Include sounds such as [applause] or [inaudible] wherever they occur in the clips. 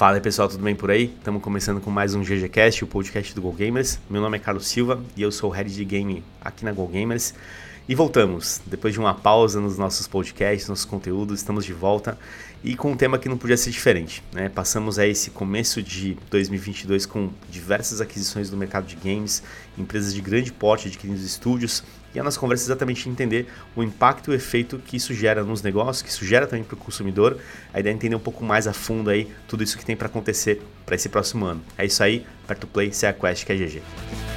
Fala aí pessoal, tudo bem por aí? Estamos começando com mais um GGCast, o podcast do Go Gamers. Meu nome é Carlos Silva e eu sou o Head de Game aqui na Go Gamers. E voltamos, depois de uma pausa nos nossos podcasts, nossos conteúdos, estamos de volta e com um tema que não podia ser diferente. Né? Passamos a esse começo de 2022 com diversas aquisições do mercado de games, empresas de grande porte adquirindo estúdios, e a nossa conversa é exatamente entender o impacto e o efeito que isso gera nos negócios, que isso gera também para o consumidor. A ideia é entender um pouco mais a fundo aí tudo isso que tem para acontecer para esse próximo ano. É isso aí, Perto Play, CA Quest, que é GG.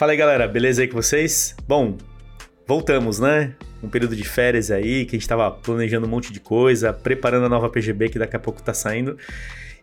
Fala aí galera, beleza aí com vocês? Bom, voltamos, né? Um período de férias aí, que a gente tava planejando um monte de coisa, preparando a nova PGB que daqui a pouco tá saindo.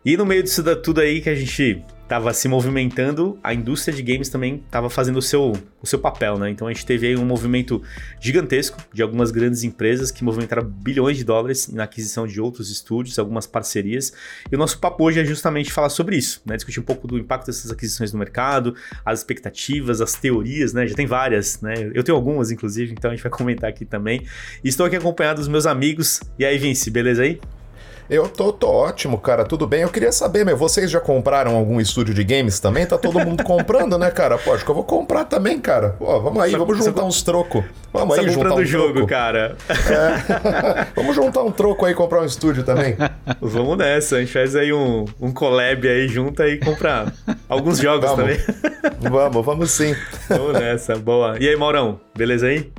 E no meio disso tudo aí que a gente estava se movimentando, a indústria de games também estava fazendo o seu, o seu papel, né? Então a gente teve aí um movimento gigantesco de algumas grandes empresas que movimentaram bilhões de dólares na aquisição de outros estúdios, algumas parcerias. E o nosso papo hoje é justamente falar sobre isso, né? Discutir um pouco do impacto dessas aquisições no mercado, as expectativas, as teorias, né? Já tem várias, né? Eu tenho algumas, inclusive, então a gente vai comentar aqui também. E estou aqui acompanhado dos meus amigos. E aí, Vince, beleza aí? Eu tô, tô ótimo, cara, tudo bem. Eu queria saber, meu, vocês já compraram algum estúdio de games também? Tá todo mundo [laughs] comprando, né, cara? Pô, acho que eu vou comprar também, cara. Pô, vamos aí, vamos juntar uns trocos. Vamos aí, juntar um jogo, troco. cara. É. [laughs] vamos juntar um troco aí e comprar um estúdio também. [laughs] Vamos nessa, a gente faz aí um, um collab aí junto aí e comprar alguns jogos vamos. também. vamos, vamos sim. Vamos nessa, boa. E aí, Maurão, beleza aí?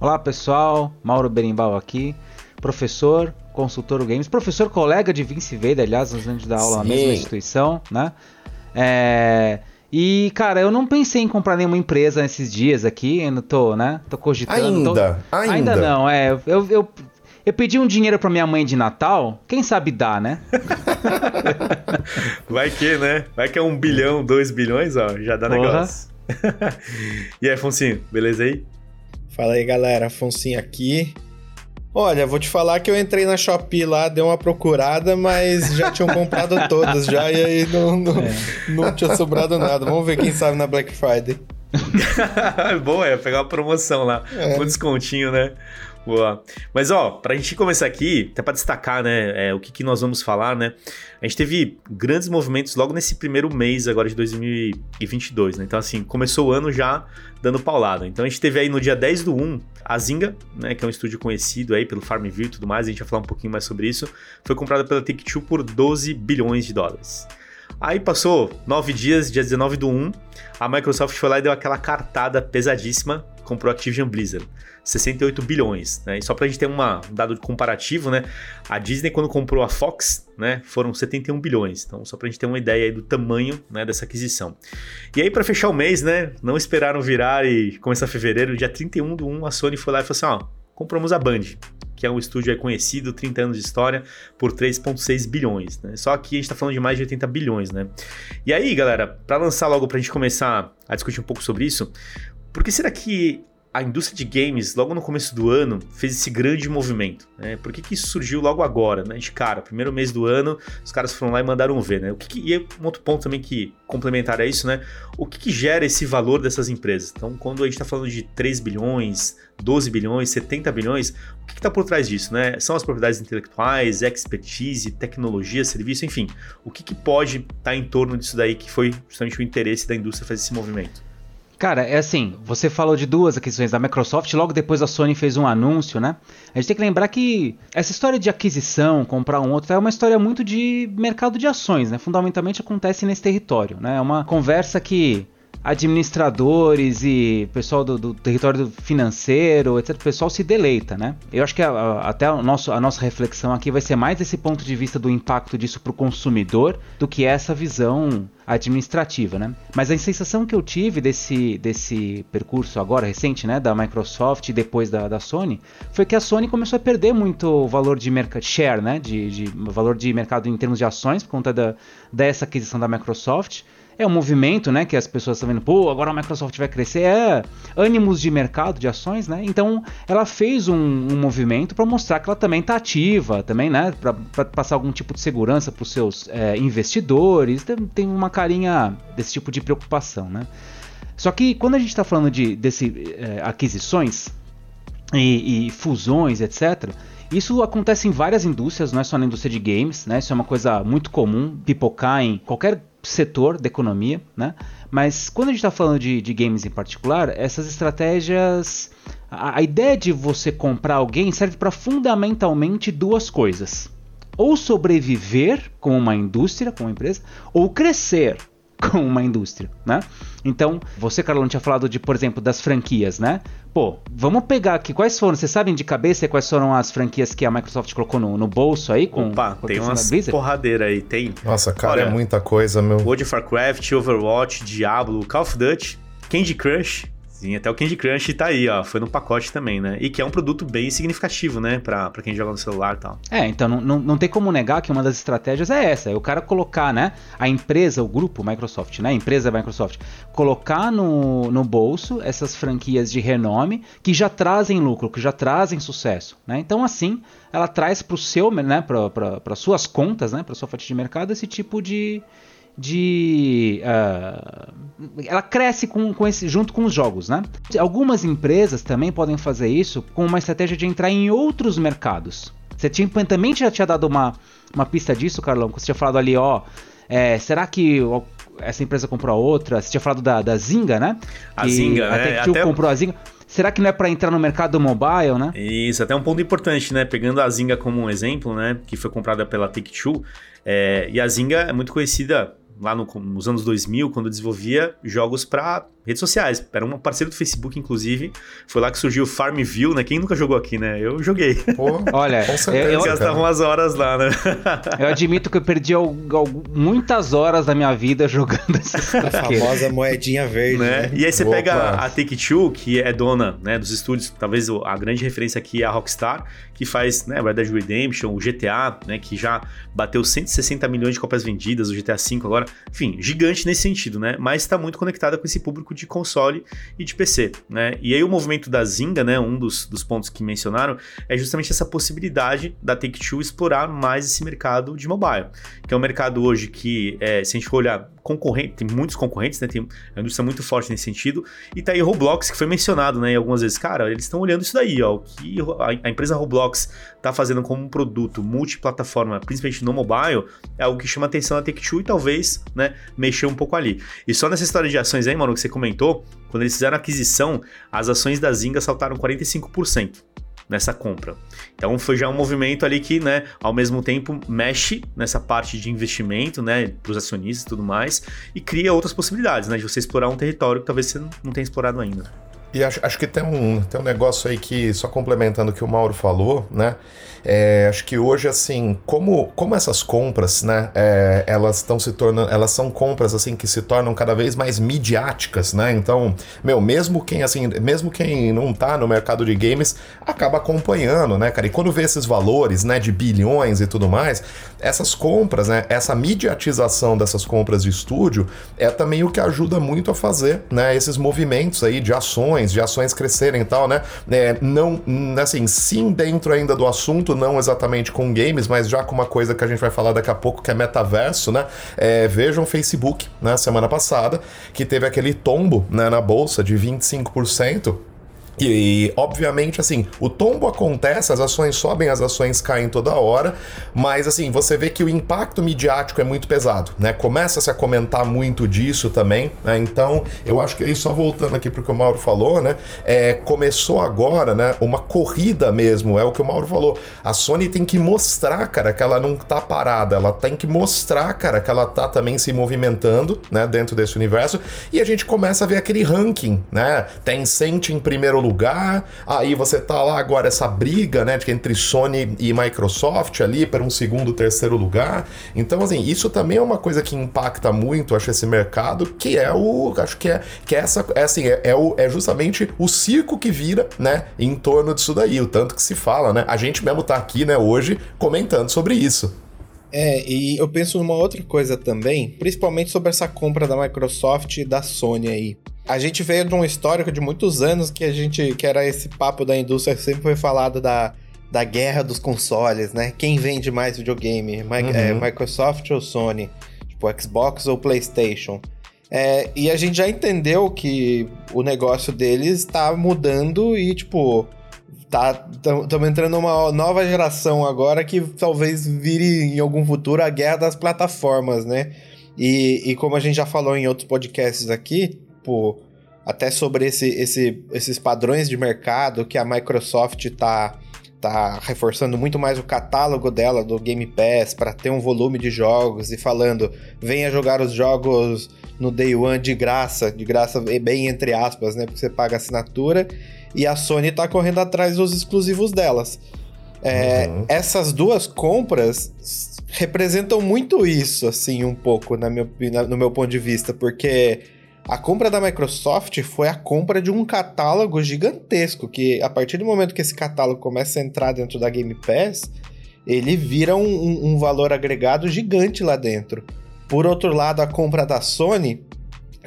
Olá, pessoal. Mauro Berimbau aqui, professor, consultor games, professor colega de Vince Veda, aliás, nós vamos dar aula Sim. na mesma instituição, né? É... E, cara, eu não pensei em comprar nenhuma empresa nesses dias aqui, ainda tô, né? Tô cogitando. Ainda, tô... ainda. Ainda não, é. Eu, eu, eu pedi um dinheiro pra minha mãe de Natal, quem sabe dá, né? [laughs] Vai que, né? Vai que é um bilhão, dois bilhões, ó, já dá Porra. negócio. [laughs] e aí, Afonso, beleza aí? Fala aí, galera. Afonso aqui. Olha, vou te falar que eu entrei na Shopee lá, dei uma procurada, mas já tinham [laughs] comprado todas já e aí não, não, é. não tinha sobrado nada. Vamos ver quem sabe na Black Friday. [laughs] Boa, é pegar uma promoção lá, é. um descontinho, né? Boa. Mas, ó, pra gente começar aqui, até pra destacar, né, é, o que, que nós vamos falar, né? A gente teve grandes movimentos logo nesse primeiro mês agora de 2022, né? Então, assim, começou o ano já dando paulada. Então, a gente teve aí no dia 10 do 1, a Zynga, né, que é um estúdio conhecido aí pelo Farmville e tudo mais, a gente vai falar um pouquinho mais sobre isso, foi comprada pela Take-Two por 12 bilhões de dólares. Aí passou nove dias, dia 19 do 1, a Microsoft foi lá e deu aquela cartada pesadíssima, comprou a Activision Blizzard. 68 bilhões, né? E só pra gente ter uma, um dado comparativo, né? A Disney, quando comprou a Fox, né? Foram 71 bilhões. Então, só pra gente ter uma ideia aí do tamanho né, dessa aquisição. E aí, para fechar o mês, né? Não esperaram virar e começar fevereiro, dia 31 do 1, a Sony foi lá e falou assim: ó, compramos a Band que é um estúdio conhecido, 30 anos de história, por 3,6 bilhões. Né? Só que a gente está falando de mais de 80 bilhões, né? E aí, galera, para lançar logo, para a gente começar a discutir um pouco sobre isso, por que será que a indústria de games, logo no começo do ano, fez esse grande movimento. Né? Por que, que isso surgiu logo agora? Né? De cara, primeiro mês do ano, os caras foram lá e mandaram ver. Né? O que, que e um outro ponto também que complementar a isso, né? O que, que gera esse valor dessas empresas? Então, quando a gente está falando de 3 bilhões, 12 bilhões, 70 bilhões, o que está por trás disso? Né? São as propriedades intelectuais, expertise, tecnologia, serviço, enfim. O que, que pode estar tá em torno disso daí que foi justamente o interesse da indústria fazer esse movimento? Cara, é assim, você falou de duas aquisições da Microsoft, logo depois a Sony fez um anúncio, né? A gente tem que lembrar que essa história de aquisição, comprar um outro, é uma história muito de mercado de ações, né? Fundamentalmente acontece nesse território, né? É uma conversa que administradores e pessoal do, do, território financeiro, etc. O pessoal se deleita, né? Eu acho que a, a, até a, nosso, a nossa reflexão aqui vai ser mais esse ponto de vista do impacto disso para o consumidor do que essa visão administrativa, né? Mas a sensação que eu tive desse, desse percurso agora recente, né, da Microsoft e depois da, da Sony, foi que a Sony começou a perder muito o valor de mercado share, né, de, de valor de mercado em termos de ações por conta da, dessa aquisição da Microsoft é um movimento, né, que as pessoas estão vendo, pô, agora a Microsoft vai crescer, é ânimos de mercado, de ações, né? Então, ela fez um, um movimento para mostrar que ela também está ativa, também, né, para passar algum tipo de segurança para os seus é, investidores, tem, uma carinha desse tipo de preocupação, né? Só que quando a gente está falando de desse, é, aquisições e, e fusões, etc., isso acontece em várias indústrias, não é só na indústria de games, né? Isso é uma coisa muito comum, pipocar em qualquer setor da economia, né? Mas quando a gente está falando de, de, games em particular, essas estratégias. A, a ideia de você comprar alguém serve para fundamentalmente duas coisas: ou sobreviver com uma indústria, com uma empresa, ou crescer com uma indústria, né? Então, você, Carlão, tinha falado de, por exemplo, das franquias, né? Pô, vamos pegar aqui, quais foram, vocês sabem de cabeça quais foram as franquias que a Microsoft colocou no, no bolso aí? Com, Opa, com tem umas porradeira aí, tem. Nossa, cara, é Olha, é muita coisa, meu. World of Warcraft, Overwatch, Diablo, Call of Duty, Candy Crush, Sim, até o Candy Crush tá aí, ó. Foi no pacote também, né? E que é um produto bem significativo, né? Pra, pra quem joga no celular e tal. É, então não, não, não tem como negar que uma das estratégias é essa. É o cara colocar, né? A empresa, o grupo Microsoft, né? A empresa Microsoft. Colocar no, no bolso essas franquias de renome que já trazem lucro, que já trazem sucesso, né? Então, assim, ela traz pro seu, né? Pra, pra, pra suas contas, né? Pra sua fatia de mercado esse tipo de de uh, ela cresce com, com esse, junto com os jogos, né? Algumas empresas também podem fazer isso com uma estratégia de entrar em outros mercados. Você tinha, também já tinha dado uma, uma pista disso, Carlão? Você tinha falado ali, ó, é, será que essa empresa comprou a outra? Você tinha falado da, da Zinga, né? A Zinga, até né? Que até... comprou a Zinga. Será que não é para entrar no mercado mobile, né? Isso, até um ponto importante, né? Pegando a Zinga como um exemplo, né? Que foi comprada pela Take-Two. É, e a Zinga é muito conhecida lá no, nos anos 2000, quando desenvolvia jogos para redes sociais. Era um parceiro do Facebook, inclusive. Foi lá que surgiu o Farmville, né? Quem nunca jogou aqui, né? Eu joguei. Pô, [laughs] Olha, eu, gastavam umas horas lá, né? [laughs] eu admito que eu perdi muitas horas da minha vida jogando essa [laughs] A famosa moedinha verde. Né? né? E aí você Opa. pega a Take-Two, que é dona né, dos estúdios, talvez a grande referência aqui é a Rockstar, que faz né, Red Dead Redemption, o GTA, né, que já bateu 160 milhões de cópias vendidas, o GTA V agora. Enfim, gigante nesse sentido, né? Mas está muito conectada com esse público de console e de PC, né? E aí o movimento da Zynga, né, um dos, dos pontos que mencionaram, é justamente essa possibilidade da Take-Two explorar mais esse mercado de mobile, que é um mercado hoje que, é, se a gente for olhar concorrente, tem muitos concorrentes, né? Tem uma indústria muito forte nesse sentido. E tá aí Roblox, que foi mencionado, né? Algumas vezes, cara, eles estão olhando isso daí, ó. O que a, empresa Roblox tá fazendo como um produto multiplataforma, principalmente no mobile, é algo que chama atenção da Take-Two e talvez, né, mexer um pouco ali. E só nessa história de ações aí, mano, que você comentou, quando eles fizeram a aquisição, as ações da Zynga saltaram 45% nessa compra. Então foi já um movimento ali que, né, ao mesmo tempo mexe nessa parte de investimento, né, para os acionistas e tudo mais, e cria outras possibilidades, né, de você explorar um território que talvez você não tenha explorado ainda. E acho, acho que tem um, tem um negócio aí que, só complementando o que o Mauro falou, né? É, acho que hoje, assim, como, como essas compras, né, é, elas estão se tornando, elas são compras, assim, que se tornam cada vez mais midiáticas, né, então, meu, mesmo quem, assim, mesmo quem não tá no mercado de games, acaba acompanhando, né, cara, e quando vê esses valores, né, de bilhões e tudo mais, essas compras, né, essa mediatização dessas compras de estúdio é também o que ajuda muito a fazer, né, esses movimentos aí de ações, de ações crescerem e tal, né, é, não, assim, sim dentro ainda do assunto, não exatamente com games, mas já com uma coisa que a gente vai falar daqui a pouco, que é metaverso, né? É, vejam o Facebook, né, semana passada, que teve aquele tombo né, na bolsa de 25%. E, obviamente, assim, o tombo acontece, as ações sobem, as ações caem toda hora, mas, assim, você vê que o impacto midiático é muito pesado, né? Começa-se a comentar muito disso também, né? Então, eu acho que aí, só voltando aqui para o que o Mauro falou, né? É, começou agora, né? Uma corrida mesmo, é o que o Mauro falou. A Sony tem que mostrar, cara, que ela não tá parada, ela tem que mostrar, cara, que ela tá também se movimentando, né? Dentro desse universo, e a gente começa a ver aquele ranking, né? Tencent em primeiro lugar. Aí você tá lá agora essa briga, né, entre Sony e Microsoft ali para um segundo, terceiro lugar. Então, assim, isso também é uma coisa que impacta muito, acho, esse mercado, que é o, acho que é, que é essa, é assim, é, é, o, é justamente o circo que vira, né, em torno disso daí, o tanto que se fala, né? A gente mesmo tá aqui, né, hoje comentando sobre isso. É, e eu penso numa outra coisa também, principalmente sobre essa compra da Microsoft e da Sony aí. A gente veio de um histórico de muitos anos que a gente que era esse papo da indústria que sempre foi falado da, da guerra dos consoles, né? Quem vende mais videogame? É, uhum. é, Microsoft ou Sony? Tipo, Xbox ou PlayStation? É, e a gente já entendeu que o negócio deles está mudando e, tipo, tá estamos entrando numa nova geração agora que talvez vire em algum futuro a guerra das plataformas, né? E, e como a gente já falou em outros podcasts aqui, pô, até sobre esse, esse, esses padrões de mercado que a Microsoft está tá reforçando muito mais o catálogo dela do Game Pass para ter um volume de jogos e falando venha jogar os jogos no Day One de graça, de graça bem entre aspas, né? Porque você paga assinatura e a Sony tá correndo atrás dos exclusivos delas. É, uhum. Essas duas compras representam muito isso, assim, um pouco, na minha, na, no meu ponto de vista, porque a compra da Microsoft foi a compra de um catálogo gigantesco, que a partir do momento que esse catálogo começa a entrar dentro da Game Pass, ele vira um, um, um valor agregado gigante lá dentro. Por outro lado, a compra da Sony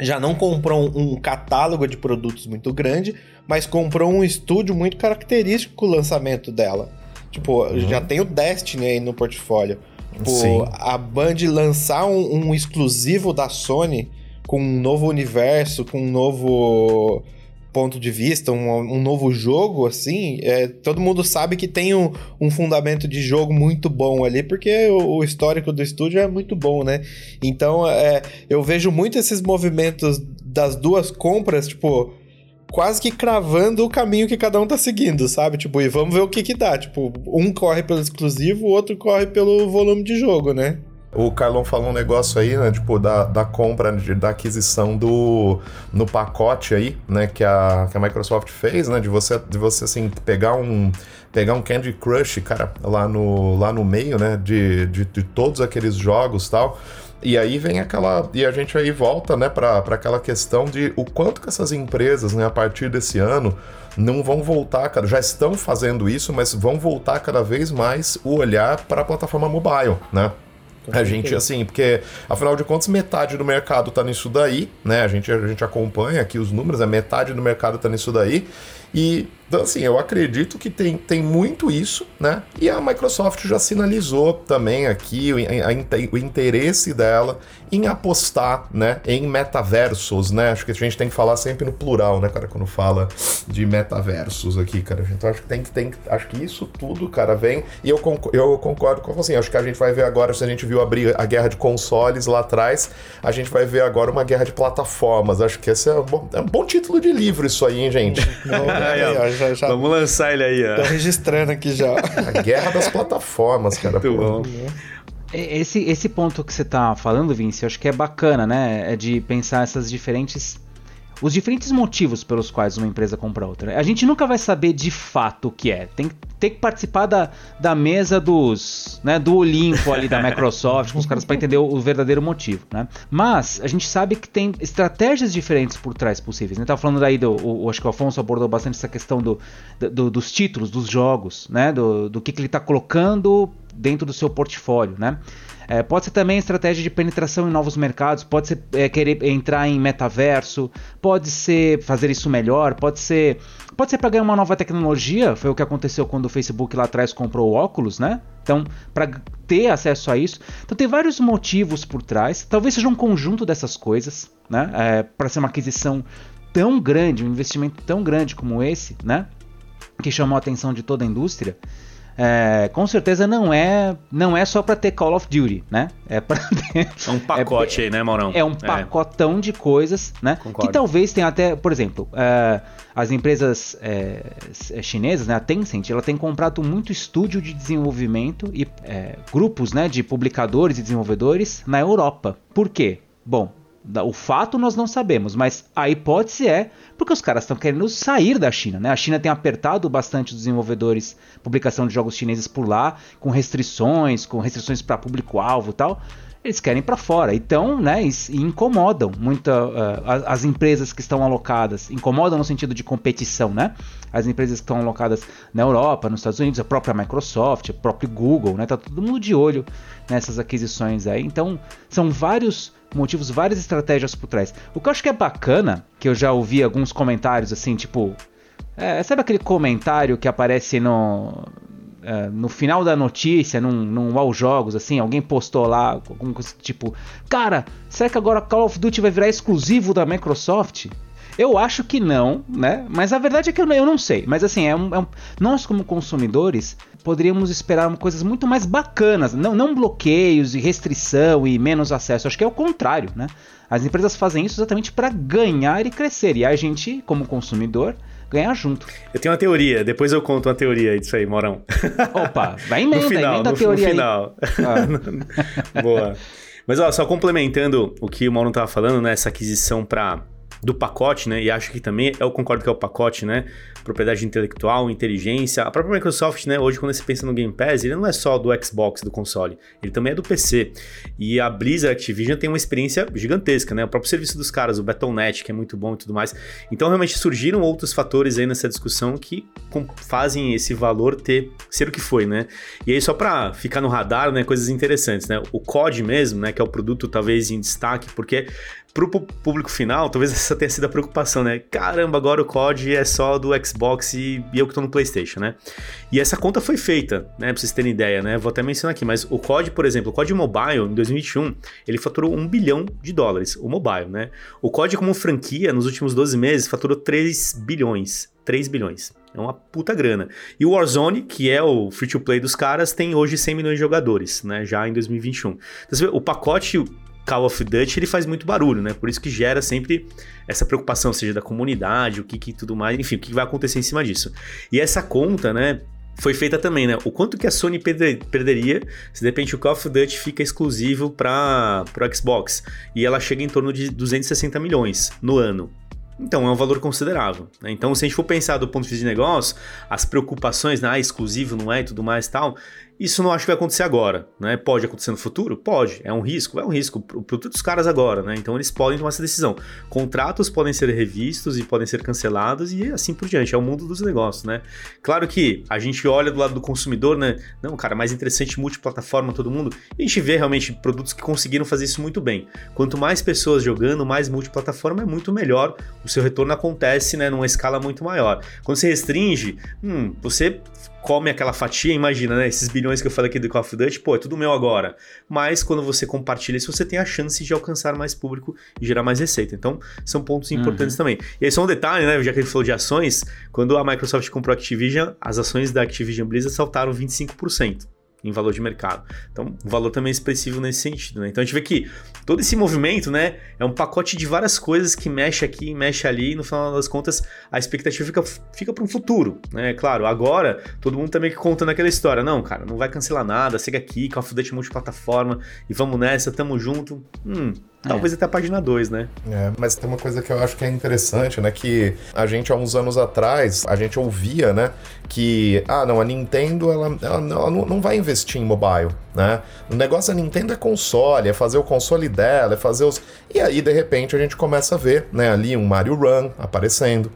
já não comprou um, catálogo de produtos muito grande, mas comprou um estúdio muito característico com o lançamento dela. Tipo, uhum. já tem o Destiny aí no portfólio. Tipo, Sim. a Band lançar um, um, exclusivo da Sony com um novo universo, com um novo ponto de vista, um, um novo jogo, assim, é, todo mundo sabe que tem um, um, fundamento de jogo muito bom ali, porque o, o histórico do estúdio é muito bom, né? Então, é, eu vejo muito esses movimentos das duas compras, tipo, quase que cravando o caminho que cada um tá seguindo, sabe? Tipo, e vamos ver o que que dá. Tipo, um corre pelo exclusivo, o outro corre pelo volume de jogo, né? O Carlão falou um negócio aí, né? Tipo, da, da compra, de, da aquisição do no pacote aí, né? Que a, que a Microsoft fez, né? De você, de você assim, pegar um pegar um Candy Crush, cara, lá no, lá no meio, né? De, de, de todos aqueles jogos tal. E aí vem aquela. E a gente aí volta, né, para aquela questão de o quanto que essas empresas, né, a partir desse ano, não vão voltar, cara, já estão fazendo isso, mas vão voltar cada vez mais o olhar para a plataforma mobile, né? A gente, assim, porque afinal de contas, metade do mercado tá nisso daí, né? A gente, a gente acompanha aqui os números, a metade do mercado tá nisso daí. E então, assim, eu acredito que tem, tem muito isso, né? E a Microsoft já sinalizou também aqui o, a, o interesse dela em apostar, né, em metaversos, né? Acho que a gente tem que falar sempre no plural, né, cara, quando fala de metaversos aqui, cara. Então acho que tem que tem, acho que isso tudo, cara, vem e eu concordo, eu concordo com você. Acho que a gente vai ver agora, se a gente viu abrir a guerra de consoles lá atrás, a gente vai ver agora uma guerra de plataformas. Acho que esse é um bom, é um bom título de livro isso aí, hein, gente. [laughs] Não, é, já, já... Vamos lançar ele aí, ó. Tô registrando aqui já. A guerra das plataformas, cara. Muito bom. Esse, esse ponto que você tá falando, Vince, eu acho que é bacana, né? É de pensar essas diferentes os diferentes motivos pelos quais uma empresa compra outra. A gente nunca vai saber de fato o que é. Tem, tem que participar da, da mesa dos, né, do Olimpo ali da [laughs] Microsoft, com os caras para entender o, o, verdadeiro motivo, né? Mas a gente sabe que tem estratégias diferentes por trás possíveis. Né? Tava falando daí do, o, acho que o Afonso abordou bastante essa questão do, do dos títulos, dos jogos, né? Do, do que, que ele está colocando dentro do seu portfólio, né? É, pode ser também estratégia de penetração em novos mercados, pode ser é, querer entrar em metaverso, pode ser fazer isso melhor, pode ser pode ser para ganhar uma nova tecnologia, foi o que aconteceu quando o Facebook lá atrás comprou o óculos, né? Então, para ter acesso a isso, então tem vários motivos por trás. Talvez seja um conjunto dessas coisas, né? É, para ser uma aquisição tão grande, um investimento tão grande como esse, né? Que chamou a atenção de toda a indústria é, com certeza não é não é só para ter Call of Duty, né? É para ter é um pacote é, aí, né, Maurão? É um pacotão é. de coisas, né? Concordo. Que talvez tenha até, por exemplo, é, as empresas é, chinesas, né, a Tencent, ela tem comprado muito estúdio de desenvolvimento e é, grupos, né, de publicadores e desenvolvedores na Europa. Por quê? Bom, o fato nós não sabemos, mas a hipótese é porque os caras estão querendo sair da China, né? A China tem apertado bastante os desenvolvedores, publicação de jogos chineses por lá, com restrições, com restrições para público-alvo e tal. eles querem para fora. Então, né, e, incomodam muito uh, as, empresas que estão alocadas, incomodam no sentido de competição, né? As empresas que estão alocadas na Europa, nos Estados Unidos, a própria Microsoft, o próprio Google, né? Tá todo mundo de olho nessas aquisições aí. Então, são vários motivos, várias estratégias por trás. O que eu acho que é bacana, que eu já ouvi alguns comentários assim, tipo, é, sabe aquele comentário que aparece no, é, no final da notícia, num, num All Jogos, assim, alguém postou lá, alguma coisa tipo, cara, será que agora Call of Duty vai virar exclusivo da Microsoft? Eu acho que não, né? Mas a verdade é que eu, eu não sei. Mas assim, é um, é um, nós como consumidores poderíamos esperar coisas muito mais bacanas. Não, não bloqueios e restrição e menos acesso. Acho que é o contrário, né? As empresas fazem isso exatamente para ganhar e crescer. E a gente, como consumidor, ganhar junto. Eu tenho uma teoria, depois eu conto uma teoria disso aí, Morão. Opa, vai [laughs] emenda, no final, emenda a teoria no final. Ah. [laughs] Boa. Mas ó, só complementando o que o Mauro estava falando, né, essa aquisição para do pacote, né? E acho que também eu concordo que é o pacote, né? Propriedade intelectual, inteligência. A própria Microsoft, né? Hoje, quando você pensa no Game Pass, ele não é só do Xbox, do console, ele também é do PC. E a Blizzard Activision tem uma experiência gigantesca, né? O próprio serviço dos caras, o Battle.net, que é muito bom e tudo mais. Então, realmente surgiram outros fatores aí nessa discussão que fazem esse valor ter ser o que foi, né? E aí, só para ficar no radar, né? Coisas interessantes, né? O COD mesmo, né? Que é o produto talvez em destaque, porque pro público final, talvez essa tenha sido a preocupação, né? Caramba, agora o COD é só do Xbox e, eu que tô no PlayStation, né? E essa conta foi feita, né? Pra vocês terem ideia, né? Vou até mencionar aqui, mas o COD, por exemplo, o COD Mobile, em 2021, ele faturou um bilhão de dólares, o mobile, né? O COD, como franquia, nos últimos 12 meses, faturou 3 bilhões. 3 bilhões. É uma puta grana. E o Warzone, que é o free to play dos caras, tem hoje 100 milhões de jogadores, né? Já em 2021. Então, o pacote Call of Duty ele faz muito barulho, né? Por isso que gera sempre essa preocupação, seja da comunidade, o que que tudo mais, enfim, o que vai acontecer em cima disso. E essa conta, né? Foi feita também, né? O quanto que a Sony perderia se de repente o Call of Duty fica exclusivo para o Xbox e ela chega em torno de 260 milhões no ano. Então é um valor considerável. Né? Então, se a gente for pensar do ponto de vista de negócio, as preocupações, né? ah, exclusivo não é e tudo mais e tal, isso não acho que vai acontecer agora, né? Pode acontecer no futuro? Pode. É um risco? É um risco para todos os caras agora, né? Então eles podem tomar essa decisão. Contratos podem ser revistos e podem ser cancelados e assim por diante. É o mundo dos negócios, né? Claro que a gente olha do lado do consumidor, né? Não, cara, mais interessante multiplataforma todo mundo. E a gente vê realmente produtos que conseguiram fazer isso muito bem. Quanto mais pessoas jogando, mais multiplataforma é muito melhor. O seu retorno acontece, né? Numa escala muito maior. Quando você restringe, hum, você come aquela fatia, imagina, né? Esses bilhões que eu falei aqui do Call of Duty, pô, é tudo meu agora. Mas quando você compartilha isso, você tem a chance de alcançar mais público e gerar mais receita. Então, são pontos importantes uhum. também. E aí, só um detalhe, né? Já que ele falou de ações, quando a Microsoft comprou a Activision, as ações da Activision Blizzard saltaram 25% em valor de mercado. Então, o valor também é expressivo nesse sentido, né? Então a gente vê que todo esse movimento, né, é um pacote de várias coisas que mexe aqui, mexe ali, e no final das contas a expectativa fica, fica para um futuro, né? Claro, agora todo mundo também que conta naquela história, não, cara, não vai cancelar nada, segue aqui, Call of Duty multiplataforma e vamos nessa, tamo junto. Hum, Talvez é. até a página 2, né? É, mas tem uma coisa que eu acho que é interessante, né? Que a gente, há uns anos atrás, a gente ouvia, né? Que, ah, não, a Nintendo, ela, ela, ela não vai investir em mobile, né? O negócio da Nintendo é console, é fazer o console dela, é fazer os... E aí, de repente, a gente começa a ver, né? Ali um Mario Run aparecendo,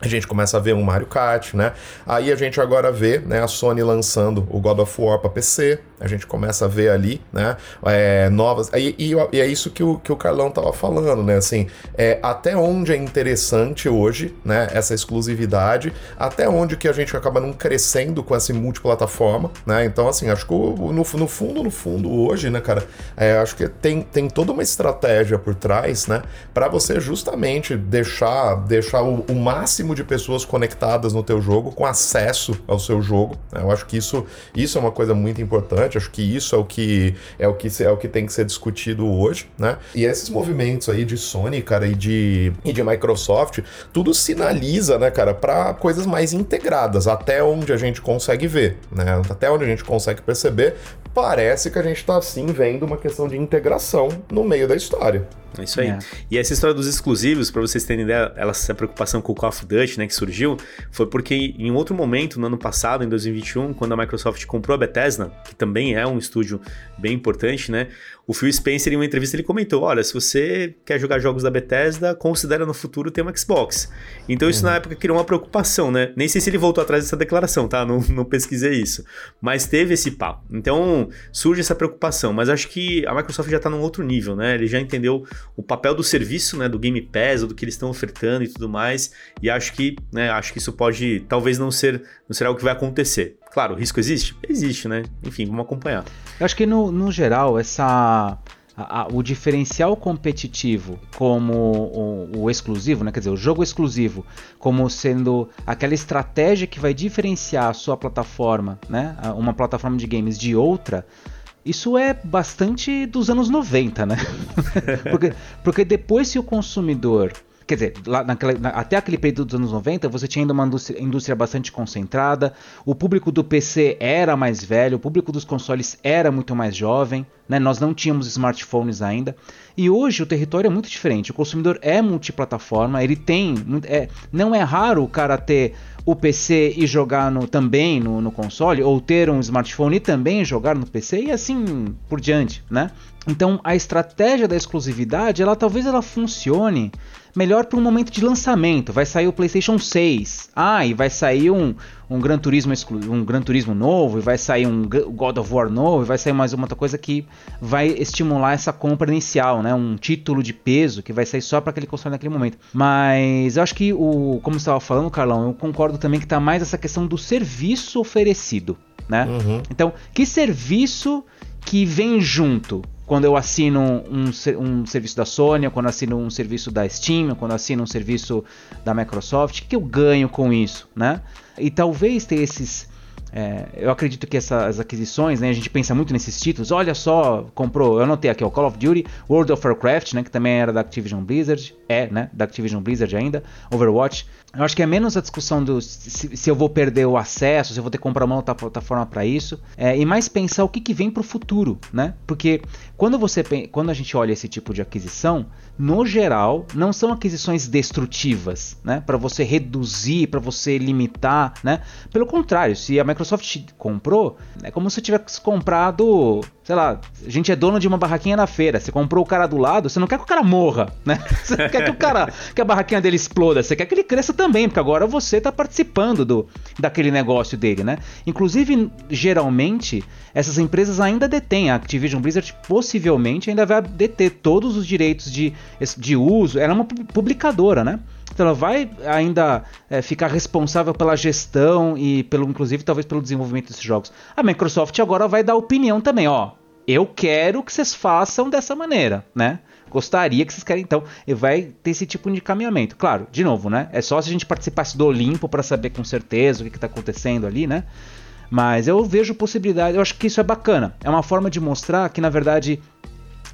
a gente começa a ver um Mario Kart, né? Aí a gente agora vê né, a Sony lançando o God of War para PC, a gente começa a ver ali, né, é, novas. E, e, e, é isso que o, que o Carlão tava falando, né, assim, é, até onde é interessante hoje, né, essa exclusividade, até onde que a gente acaba não crescendo com essa multiplataforma, né, então, assim, acho que no, no fundo, no fundo, hoje, né, cara, é, acho que tem, tem toda uma estratégia por trás, né, para você justamente deixar, deixar o, o, máximo de pessoas conectadas no teu jogo, com acesso ao seu jogo, né, eu acho que isso, isso é uma coisa muito importante. Acho que isso é o que é o que é o que tem que ser discutido hoje, né? E esses movimentos aí de Sony, cara, e de e de Microsoft, tudo sinaliza, né, cara, para coisas mais integradas, até onde a gente consegue ver, né? Até onde a gente consegue perceber, parece que a gente está sim vendo uma questão de integração no meio da história. É isso aí. É. E essa história dos exclusivos, para vocês terem ideia, essa preocupação com o Call of Duty, né, que surgiu, foi porque em outro momento, no ano passado, em 2021, quando a Microsoft comprou a Bethesda, que também é um estúdio bem importante, né, o Phil Spencer, em uma entrevista, ele comentou: olha, se você quer jogar jogos da Bethesda, considera no futuro ter um Xbox. Então, isso uhum. na época criou uma preocupação, né? Nem sei se ele voltou atrás dessa declaração, tá? Não, não pesquisei isso. Mas teve esse papo. Então, surge essa preocupação. Mas acho que a Microsoft já tá num outro nível, né? Ele já entendeu o papel do serviço, né? Do Game Pass, do que eles estão ofertando e tudo mais. E acho que, né? Acho que isso pode, talvez não ser, não será o que vai acontecer. Claro, o risco existe? Existe, né? Enfim, vamos acompanhar. Eu acho que no, no geral, essa. A, a, o diferencial competitivo como o, o, exclusivo, né? quer dizer, o jogo exclusivo, como sendo aquela estratégia que vai diferenciar a sua plataforma, né? uma plataforma de games de outra, isso é bastante dos anos 90, né? [laughs] porque, porque depois se o consumidor Quer dizer, lá naquela, na, até aquele período dos anos 90, você tinha ainda uma indústria, indústria, bastante concentrada, o público do PC era mais velho, o público dos consoles era muito mais jovem, né? nós não tínhamos smartphones ainda. E hoje o território é muito diferente, o consumidor é multiplataforma, ele tem. É, não é raro o cara ter o PC e jogar no, também no, no, console, ou ter um smartphone e também jogar no PC, e assim por diante, né? Então a estratégia da exclusividade, ela talvez ela funcione melhor para um momento de lançamento. Vai sair o PlayStation 6. Ah, e vai sair um, um Gran Turismo um Gran Turismo novo, e vai sair um God of War novo, e vai sair mais uma outra coisa que vai estimular essa compra inicial, né? Um título de peso que vai sair só para aquele console naquele momento. Mas eu acho que o, como você estava falando, Carlão, eu concordo também que está mais essa questão do serviço oferecido, né? Uhum. Então, que serviço que vem junto quando eu assino um, um, serviço da Sony, quando eu assino um serviço da Steam, quando eu assino um serviço da Microsoft, o que eu ganho com isso, né? E talvez ter esses é, eu acredito que essas aquisições, né, a gente pensa muito nesses títulos. Olha só, comprou, eu anotei aqui o Call of Duty, World of Warcraft, né, que também era da Activision Blizzard, é, né, da Activision Blizzard ainda, Overwatch. Eu acho que é menos a discussão do se, se eu vou perder o acesso, se eu vou ter que comprar uma outra plataforma para isso, é, e mais pensar o que, que vem para o futuro, né? Porque quando você quando a gente olha esse tipo de aquisição, no geral, não são aquisições destrutivas, né? Para você reduzir, para você limitar, né? Pelo contrário, se a Microsoft comprou, é como se tivesse comprado, sei lá, a gente é dono de uma barraquinha na feira, você comprou o cara do lado, você não quer que o cara morra, né? [laughs] Você quer que o cara, que a barraquinha dele exploda, você quer que ele cresça também, porque agora você está participando do daquele negócio dele, né? Inclusive, geralmente, essas empresas ainda detêm, a Activision Blizzard possivelmente ainda vai deter todos os direitos de de uso, ela é uma publicadora, né? Então ela vai ainda é, ficar responsável pela gestão e pelo, inclusive, talvez pelo desenvolvimento desses jogos. A Microsoft agora vai dar opinião também, ó. Eu quero que vocês façam dessa maneira, né? Gostaria que vocês querem, então, vai ter esse tipo de encaminhamento. Claro, de novo, né? É só se a gente participasse do Olimpo para saber com certeza o que está acontecendo ali, né? Mas eu vejo possibilidade, eu acho que isso é bacana. É uma forma de mostrar que, na verdade,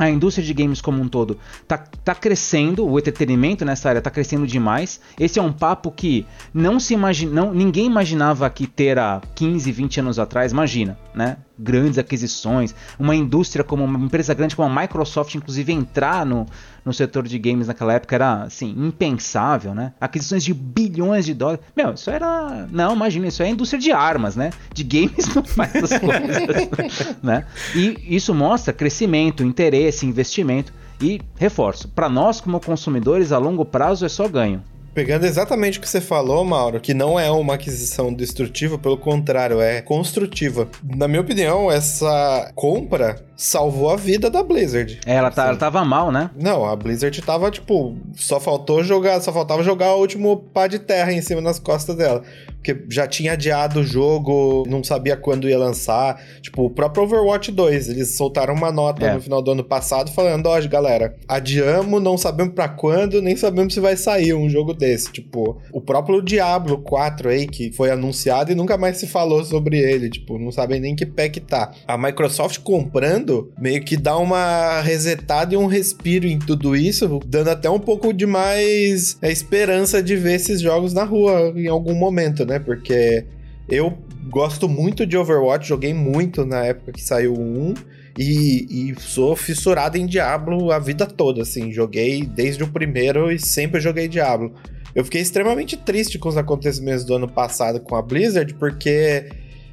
a indústria de games como um todo tá, tá crescendo, o entretenimento nessa área tá crescendo demais. Esse é um papo que não se imagina, não, ninguém imaginava que ter há 15, 20 anos atrás, imagina, né? Grandes aquisições, uma indústria como uma empresa grande como a Microsoft, inclusive entrar no, no setor de games naquela época era assim, impensável, né? Aquisições de bilhões de dólares. Meu, isso era. Não, imagina, isso é a indústria de armas, né? De games não faz essas [laughs] coisas. né? E isso mostra crescimento, interesse, investimento. E reforço, para nós como consumidores a longo prazo é só ganho. Pegando exatamente o que você falou, Mauro, que não é uma aquisição destrutiva, pelo contrário, é construtiva. Na minha opinião, essa compra salvou a vida da Blizzard. É, ela, tá, ela tava mal, né? Não, a Blizzard tava, tipo, só faltou jogar, só faltava jogar o último pá de terra em cima das costas dela porque já tinha adiado o jogo, não sabia quando ia lançar. Tipo, o próprio Overwatch 2, eles soltaram uma nota é. no final do ano passado falando: ó, oh, galera, adiamos, não sabemos para quando, nem sabemos se vai sair um jogo desse. Tipo, o próprio Diablo 4 aí, que foi anunciado e nunca mais se falou sobre ele. Tipo, não sabem nem que pé que tá. A Microsoft comprando meio que dá uma resetada e um respiro em tudo isso, dando até um pouco de mais é, esperança de ver esses jogos na rua em algum momento, né? Porque eu gosto muito de Overwatch, joguei muito na época que saiu o 1 e, e, sou fissurado em Diablo a vida toda, assim. Joguei desde o primeiro e sempre joguei Diablo. Eu fiquei extremamente triste com os acontecimentos do ano passado com a Blizzard, porque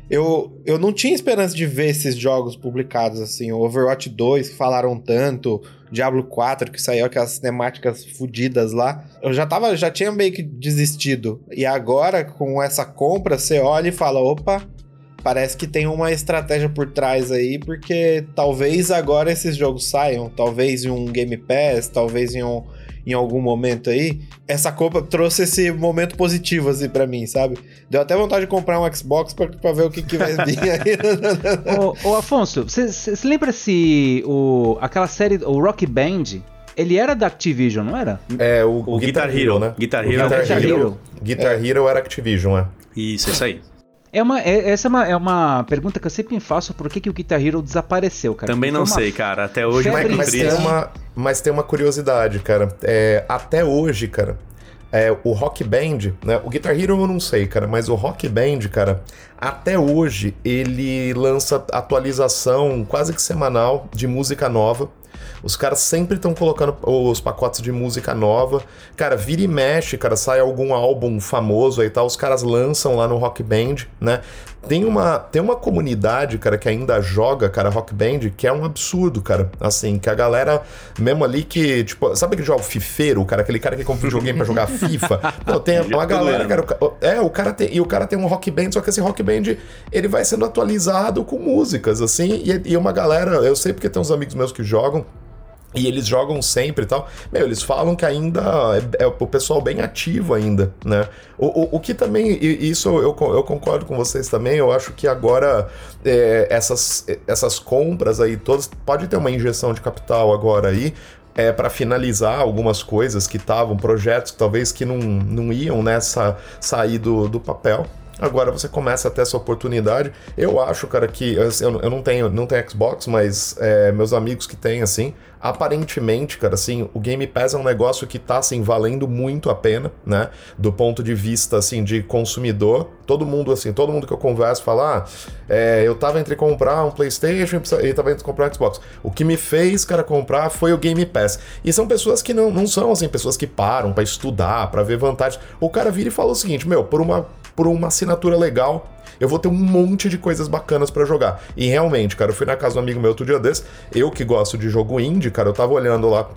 eu, eu não tinha esperança de ver esses jogos publicados, assim, o Overwatch 2, que falaram tanto, Diablo 4, que saiu aquelas cinemáticas fodidas lá. Eu já tava, já tinha meio que desistido. E agora, com essa compra, você olha e fala, opa, parece que tem uma estratégia por trás aí, porque talvez agora esses jogos saiam, talvez em um Game Pass, talvez em um em algum momento aí, essa compra trouxe esse momento positivo, assim, pra mim, sabe? Deu até vontade de comprar um Xbox pra, pra ver o que, que vai [laughs] vir aí. ô, ô, Afonso, você lembra se o, aquela série, o Rock Band, ele era da Activision, não era? É, o, o Guitar, Guitar Hero, Hero, né? Guitar Hero. Guitar, Guitar Hero. Hero. Guitar Hero era Activision, é. Isso, isso aí. É uma, é, essa é uma, é uma pergunta que eu sempre me faço, por que, que o Guitar Hero desapareceu, cara? Também não sei, cara, até hoje mas, mas tem uma Mas tem uma curiosidade, cara. É, até hoje, cara, é, o Rock Band, né? O Guitar Hero eu não sei, cara, mas o Rock Band, cara, até hoje ele lança atualização quase que semanal de música nova. Os caras sempre estão colocando os pacotes de música nova. Cara, vira e mexe, cara, sai algum álbum famoso aí tal, os caras lançam lá no Rock Band, né? Tem uma, tem uma comunidade, cara, que ainda joga, cara, Rock Band, que é um absurdo, cara. Assim, que a galera, mesmo ali que, tipo, sabe aquele jogo fifeiro, cara, aquele cara que compra um joguinho pra jogar [laughs] FIFA? Não, tem uma galera, cara, o, é, o cara tem, e o cara tem um Rock Band, só que esse Rock Band, ele vai sendo atualizado com músicas, assim, e, e uma galera, eu sei porque tem uns amigos meus que jogam, e eles jogam sempre e tal. Meu, eles falam que ainda é, é o pessoal bem ativo ainda, né? O, o, o que também, e isso eu, eu concordo com vocês também, eu acho que agora é, essas, essas compras aí todas, pode ter uma injeção de capital agora aí, é, para finalizar algumas coisas que estavam, projetos talvez que não, não iam nessa sair do, do papel. Agora você começa a ter essa oportunidade. Eu acho, cara, que assim, eu, não tenho, não tenho Xbox, mas é, meus amigos que têm, assim, aparentemente, cara, assim, o Game Pass é um negócio que tá, assim, valendo muito a pena, né? Do ponto de vista, assim, de consumidor. Todo mundo, assim, todo mundo que eu converso fala, ah, é, eu tava entre comprar um PlayStation e tava entre comprar um Xbox. O que me fez, cara, comprar foi o Game Pass. E são pessoas que não, não são, assim, pessoas que param para estudar, para ver vantagens. O cara vira e fala o seguinte, meu, por uma por uma assinatura legal, eu vou ter um monte de coisas bacanas para jogar. E realmente, cara, eu fui na casa do amigo meu outro dia desse, eu que gosto de jogo indie, cara, eu tava olhando lá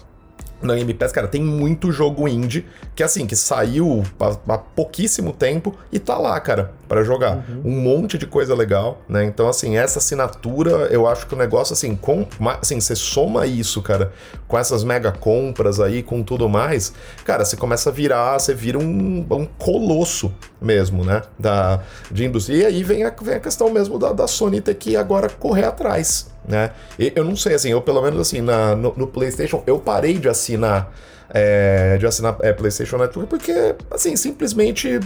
na Game Pass, cara, tem muito jogo indie que assim, que saiu há, há pouquíssimo tempo e tá lá, cara, para jogar. Uhum. Um monte de coisa legal, né? Então, assim, essa assinatura, eu acho que o negócio, assim, com, assim, você soma isso, cara, com essas mega compras aí, com tudo mais, cara, você começa a virar, você vira um, um colosso mesmo, né? Da, de indústria. E aí vem a, vem a questão mesmo da, da Sony ter que agora correr atrás, né? E eu não sei, assim, eu pelo menos assim, na, no, no PlayStation, eu parei de assinar é, de assinar é, PlayStation Network, porque, assim, simplesmente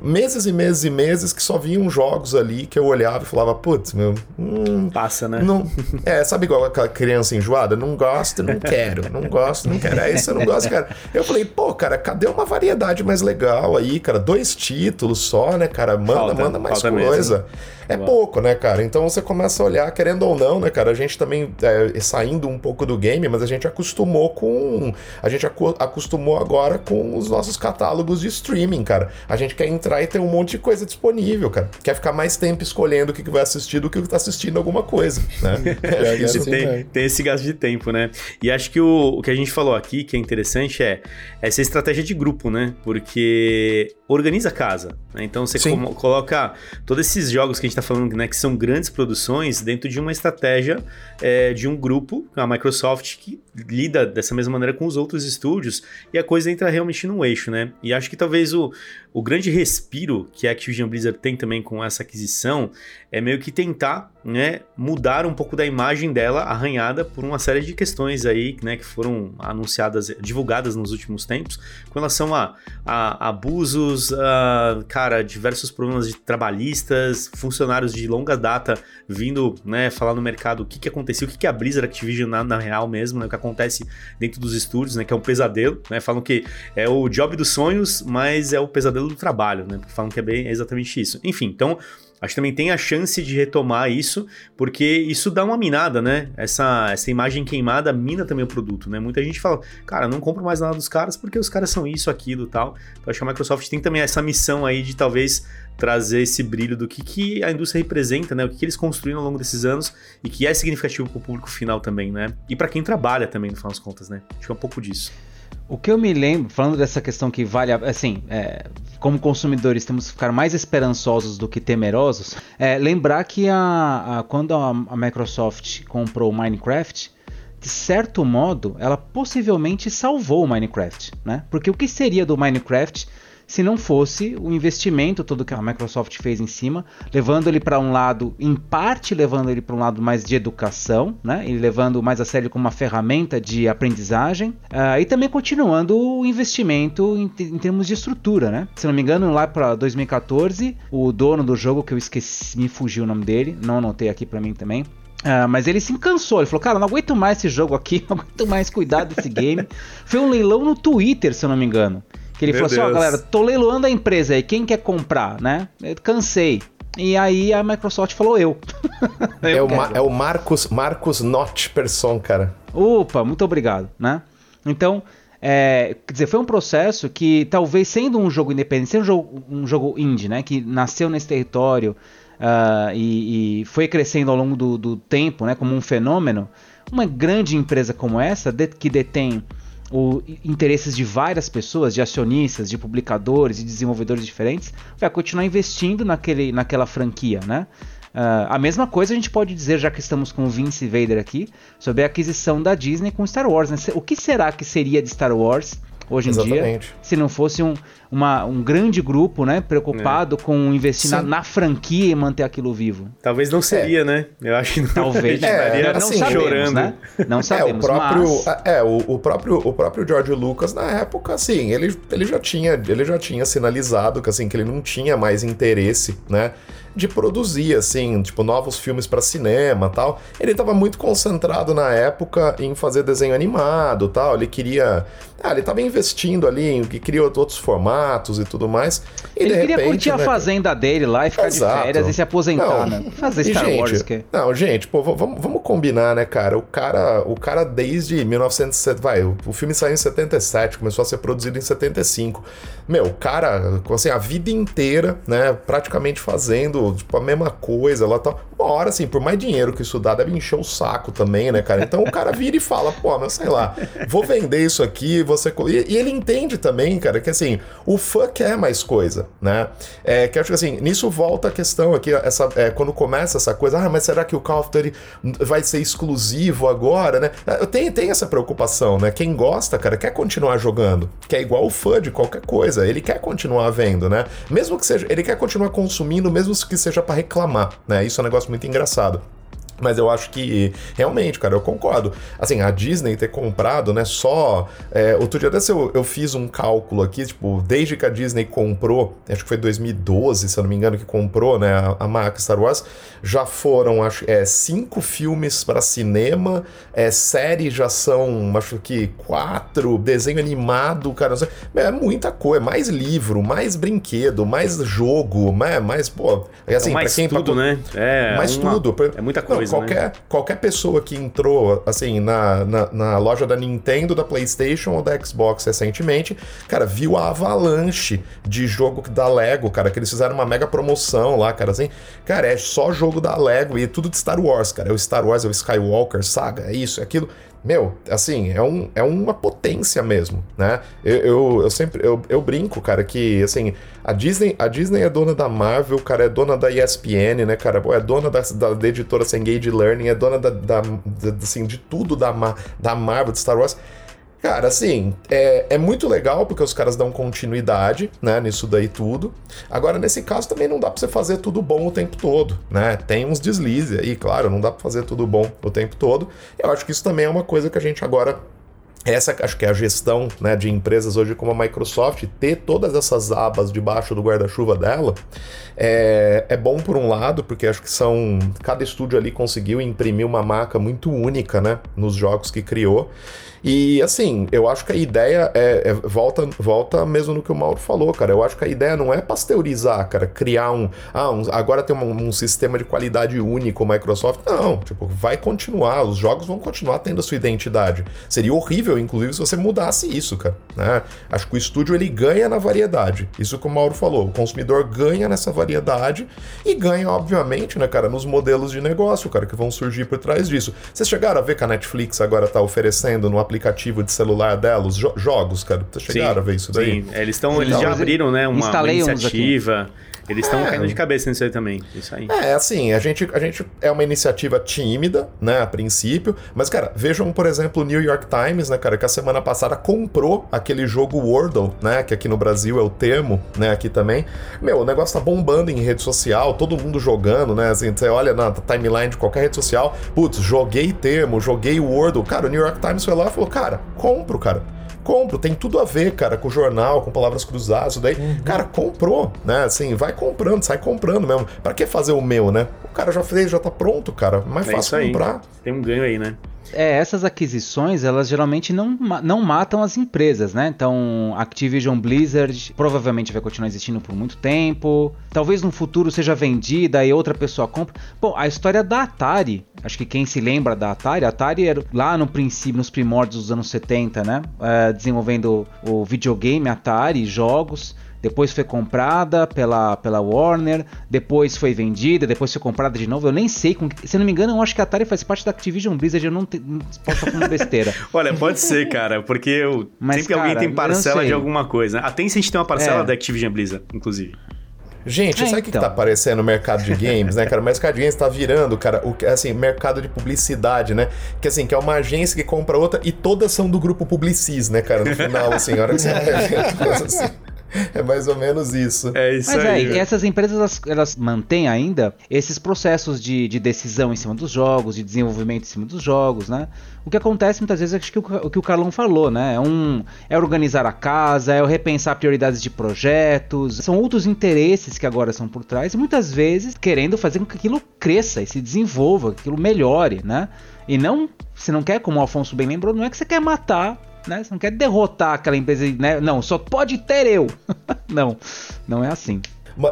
meses e meses e meses que só vinham jogos ali que eu olhava e falava, putz, meu. Hum, Passa, né? Não, é, sabe igual aquela criança enjoada? Não gosto, não quero, não gosto, não quero. É isso, eu não gosto, cara. Eu falei, pô, cara, cadê uma variedade mais legal aí, cara? Dois títulos só, né, cara? Manda, falta, manda mais coisa. Mesmo. É pouco, né, cara? Então você começa a olhar, querendo ou não, né, cara? A gente também, é, saindo um pouco do game, mas a gente acostumou com. A gente acostumou agora com os nossos catálogos de streaming, cara. A gente quer entrar e ter um monte de coisa disponível, cara. Quer ficar mais tempo escolhendo o que vai assistir do que tá assistindo alguma coisa, né? [laughs] [laughs] é, isso tem, tem, esse gasto de tempo, né? E acho que o, o que a gente falou aqui, que é interessante, é essa estratégia de grupo, né? Porque organiza a casa. Né? Então você coloca todos esses jogos que a gente está falando, né, que são grandes produções, dentro de uma estratégia é, de um grupo, a Microsoft, que lida dessa mesma maneira com os outros estúdios e a coisa entra realmente no eixo, né? E acho que talvez o, o grande respiro que a Activision Blizzard tem também com essa aquisição é meio que tentar né, mudar um pouco da imagem dela arranhada por uma série de questões aí né, que foram anunciadas, divulgadas nos últimos tempos com relação a, a abusos, a, cara, diversos problemas de trabalhistas, funcionários de longa data vindo né, falar no mercado o que, que aconteceu, o que, que a Blizzard Activision na, na real mesmo, né, o que acontece dentro dos estúdios, né, que é um pesadelo, né, falam que é o job dos sonhos, mas é o pesadelo do trabalho, né, falam que é bem é exatamente isso. Enfim, então Acho que também tem a chance de retomar isso porque isso dá uma minada, né? Essa, essa imagem queimada mina também o produto, né? Muita gente fala, cara, não compro mais nada dos caras porque os caras são isso, aquilo tal. Então acho que a Microsoft tem também essa missão aí de talvez trazer esse brilho do que, que a indústria representa, né? O que, que eles construíram ao longo desses anos e que é significativo para o público final também, né? E para quem trabalha também, no final das contas, né? Acho que é um pouco disso. O que eu me lembro, falando dessa questão que vale, assim, é, como consumidores temos que ficar mais esperançosos do que temerosos, é lembrar que a, a quando a, a Microsoft comprou o Minecraft, de certo modo, ela possivelmente salvou o Minecraft, né? Porque o que seria do Minecraft se não fosse o investimento todo que a Microsoft fez em cima, levando ele para um lado, em parte levando ele para um lado mais de educação, né, e levando mais a sério como uma ferramenta de aprendizagem, uh, e também continuando o investimento em, em, termos de estrutura, né? Se não me engano, lá para 2014, o dono do jogo que eu esqueci, me fugiu o nome dele, não anotei aqui para mim também, Uh, mas ele se cansou, ele falou, cara, não aguento mais esse jogo aqui, [laughs] não aguento mais cuidar desse game. [laughs] Foi um leilão no Twitter, se eu não me engano. Que ele Meu falou assim, ó, oh, galera, tô leiloando a empresa aí, quem quer comprar, né? Eu cansei. E aí a Microsoft falou eu. [laughs] eu é, o é, o Marcos, Marcos Not Person, cara. Opa, muito obrigado, né? Então, é, quer dizer, foi um processo que talvez sendo um jogo independente, sendo um jogo, um jogo indie, né? Que nasceu nesse território uh, e, e, foi crescendo ao longo do, do, tempo, né? Como um fenômeno. Uma grande empresa como essa, de, que detém o interesses de várias pessoas, de acionistas, de publicadores, de desenvolvedores diferentes, vai continuar investindo naquele, naquela franquia, né? Uh, a mesma coisa a gente pode dizer, já que estamos com o Vince Vader aqui, sobre a aquisição da Disney com Star Wars. Né? O que será que seria de Star Wars hoje em Exatamente. dia, se não fosse um, uma, um grande grupo, né, preocupado é. com investir na, na, franquia e manter aquilo vivo. Talvez não seria, é. né? Eu acho que não talvez é, não assim, sabemos, chorando. né? Não sabemos, [laughs] é, o próprio, mas... é o, o, próprio o próprio George Lucas na época, assim, ele, ele já tinha ele já tinha sinalizado que assim que ele não tinha mais interesse, né? de produzir, assim, tipo, novos filmes para cinema tal. Ele estava muito concentrado na época em fazer desenho animado tal. Ele queria. Ah, ele estava investindo ali em que queria outros formatos e tudo mais. E ele queria repente, curtir né, a fazenda dele lá e ficar Exato. de férias e se aposentar, não, né? Fazer Star gente, Wars. Que... Não, gente, pô, vamos, vamos combinar, né, cara? O cara, o cara desde 1970, vai, o, o filme saiu em 77, começou a ser produzido em 75. Meu, o cara, assim, a vida inteira, né, praticamente fazendo tipo, a mesma coisa, ela tá. Uma hora, assim, por mais dinheiro que isso dá, deve encher o saco também, né, cara? Então o cara vira e fala, pô, mas sei lá, vou vender isso aqui, você. E, e ele entende também, cara, que assim, o fã quer mais coisa, né? É, que acho que assim, nisso volta a questão aqui, essa, é, quando começa essa coisa, ah, mas será que o Call of Duty vai ser exclusivo agora, né? Tenho, tenho essa preocupação, né? Quem gosta, cara, quer continuar jogando, que é igual o fã de qualquer coisa, ele quer continuar vendo, né? Mesmo que seja, ele quer continuar consumindo, mesmo que seja para reclamar, né? Isso é um negócio muito engraçado. Mas eu acho que, realmente, cara, eu concordo. Assim, a Disney ter comprado, né, só... É, outro dia desse eu, eu fiz um cálculo aqui, tipo, desde que a Disney comprou, acho que foi 2012, se eu não me engano, que comprou, né, a, a marca Star Wars, já foram, acho, é, cinco filmes para cinema, é, série já são, acho que quatro, desenho animado, cara, é muita coisa, mais livro, mais brinquedo, mais jogo, mais, mais pô... É assim, mais quem, tudo, pra, né? É, mais uma, tudo. É muita coisa. Não, coisa. Qualquer, né? qualquer pessoa que entrou, assim, na, na, na, loja da Nintendo, da PlayStation ou da Xbox recentemente, cara, viu a avalanche de jogo da Lego, cara, que eles fizeram uma mega promoção lá, cara, assim. Cara, é só jogo da Lego e tudo de Star Wars, cara. É o Star Wars, é o Skywalker Saga, é isso, é aquilo meu, assim, é, um, é uma potência mesmo, né? Eu, eu, eu, sempre, eu, eu brinco, cara, que, assim, a Disney, a Disney é dona da Marvel, cara, é dona da ESPN, né, cara? É dona da, da, da editora Engage Learning, é dona da, da, da, assim, de tudo da, da Marvel, de Star Wars. Cara, assim, é, é muito legal porque os caras dão continuidade, né, nisso daí tudo. Agora, nesse caso, também não dá pra você fazer tudo bom o tempo todo, né? Tem uns deslizes aí, claro, não dá pra fazer tudo bom o tempo todo. Eu acho que isso também é uma coisa que a gente agora essa acho que é a gestão né, de empresas hoje como a Microsoft, ter todas essas abas debaixo do guarda-chuva dela é, é bom por um lado, porque acho que são. Cada estúdio ali conseguiu imprimir uma marca muito única né, nos jogos que criou. E assim, eu acho que a ideia é, é, volta, volta mesmo no que o Mauro falou, cara. Eu acho que a ideia não é pasteurizar, cara, criar um. Ah, um, agora tem um, um, sistema de qualidade único, Microsoft. Não, tipo, vai continuar, os jogos vão continuar tendo a sua identidade. Seria horrível, inclusive, se você mudasse isso, cara. Né? Acho que o estúdio ele ganha na variedade. Isso que o Mauro falou. O consumidor ganha nessa variedade e ganha, obviamente, né, cara, nos modelos de negócio, cara, que vão surgir por trás disso. Vocês chegaram a ver que a Netflix agora tá oferecendo no aplicativo de celular dela, os jo jogos, cara. Vocês chegaram sim, a ver isso daí? Sim, eles, estão, eles já abriram, né, uma, uma iniciativa. Eles estão é. caindo de cabeça nisso aí também. Isso aí. É, assim, a gente, a gente é uma iniciativa tímida, né, a princípio. Mas, cara, vejam, por exemplo, o New York Times, né, cara, que a semana passada comprou aquele jogo Wordle, né, que aqui no Brasil é o termo, né, aqui também. Meu, o negócio tá bombando em rede social, todo mundo jogando, né, assim, você olha na timeline de qualquer rede social, putz, joguei termo, joguei Wordle. Cara, o New York Times foi lá e falou, cara, compro, cara compro, tem tudo a ver, cara, com o jornal, com palavras cruzadas, daí. Uhum. Cara, comprou, né? Assim, vai comprando, sai comprando mesmo. Para que fazer o meu, né? O cara já fez, já tá pronto, cara. Mais é fácil comprar. Tem um ganho aí, né? É, essas aquisições, elas geralmente não, não matam as empresas, né? Então, Activision Blizzard provavelmente vai continuar existindo por muito tempo. Talvez no futuro seja vendida e outra pessoa compra. Bom, a história da Atari, acho que quem se lembra da Atari, a Atari era lá no princípio, nos primórdios dos anos 70, né? É, desenvolvendo o videogame Atari, jogos depois foi comprada pela, pela Warner, depois foi vendida, depois foi comprada de novo. Eu nem sei, com, se não me engano, eu acho que a Atari faz parte da Activision Blizzard, eu não, te, não posso estar falando besteira. [laughs] Olha, pode ser, cara, porque eu, Mas, sempre cara, alguém tem parcela de alguma coisa. A Tencent tem uma parcela é. da Activision Blizzard, inclusive. Gente, é, sabe o que, então. que tá aparecendo no mercado de games, né, cara? O mercado de games tá virando, cara, o assim, mercado de publicidade, né? Que assim, que é uma agência que compra outra e todas são do grupo Publicis, né, cara? No final, assim, a hora que você [laughs] vai ver, assim. [laughs] É mais ou menos isso. É isso Mas aí. É, essas empresas elas, elas, mantêm ainda esses processos de, de, decisão em cima dos jogos, de desenvolvimento em cima dos jogos, né? O que acontece muitas vezes é que o, o que o Carlão falou, né? É, um, é organizar a casa, é repensar prioridades de projetos, são outros interesses que agora são por trás, e muitas vezes querendo fazer com que aquilo cresça e se desenvolva, que aquilo melhore, né? E não, se não quer, como o Afonso bem lembrou, não é que você quer matar né? Você não quer derrotar aquela empresa, né? Não, só pode ter eu. [laughs] não, não é assim.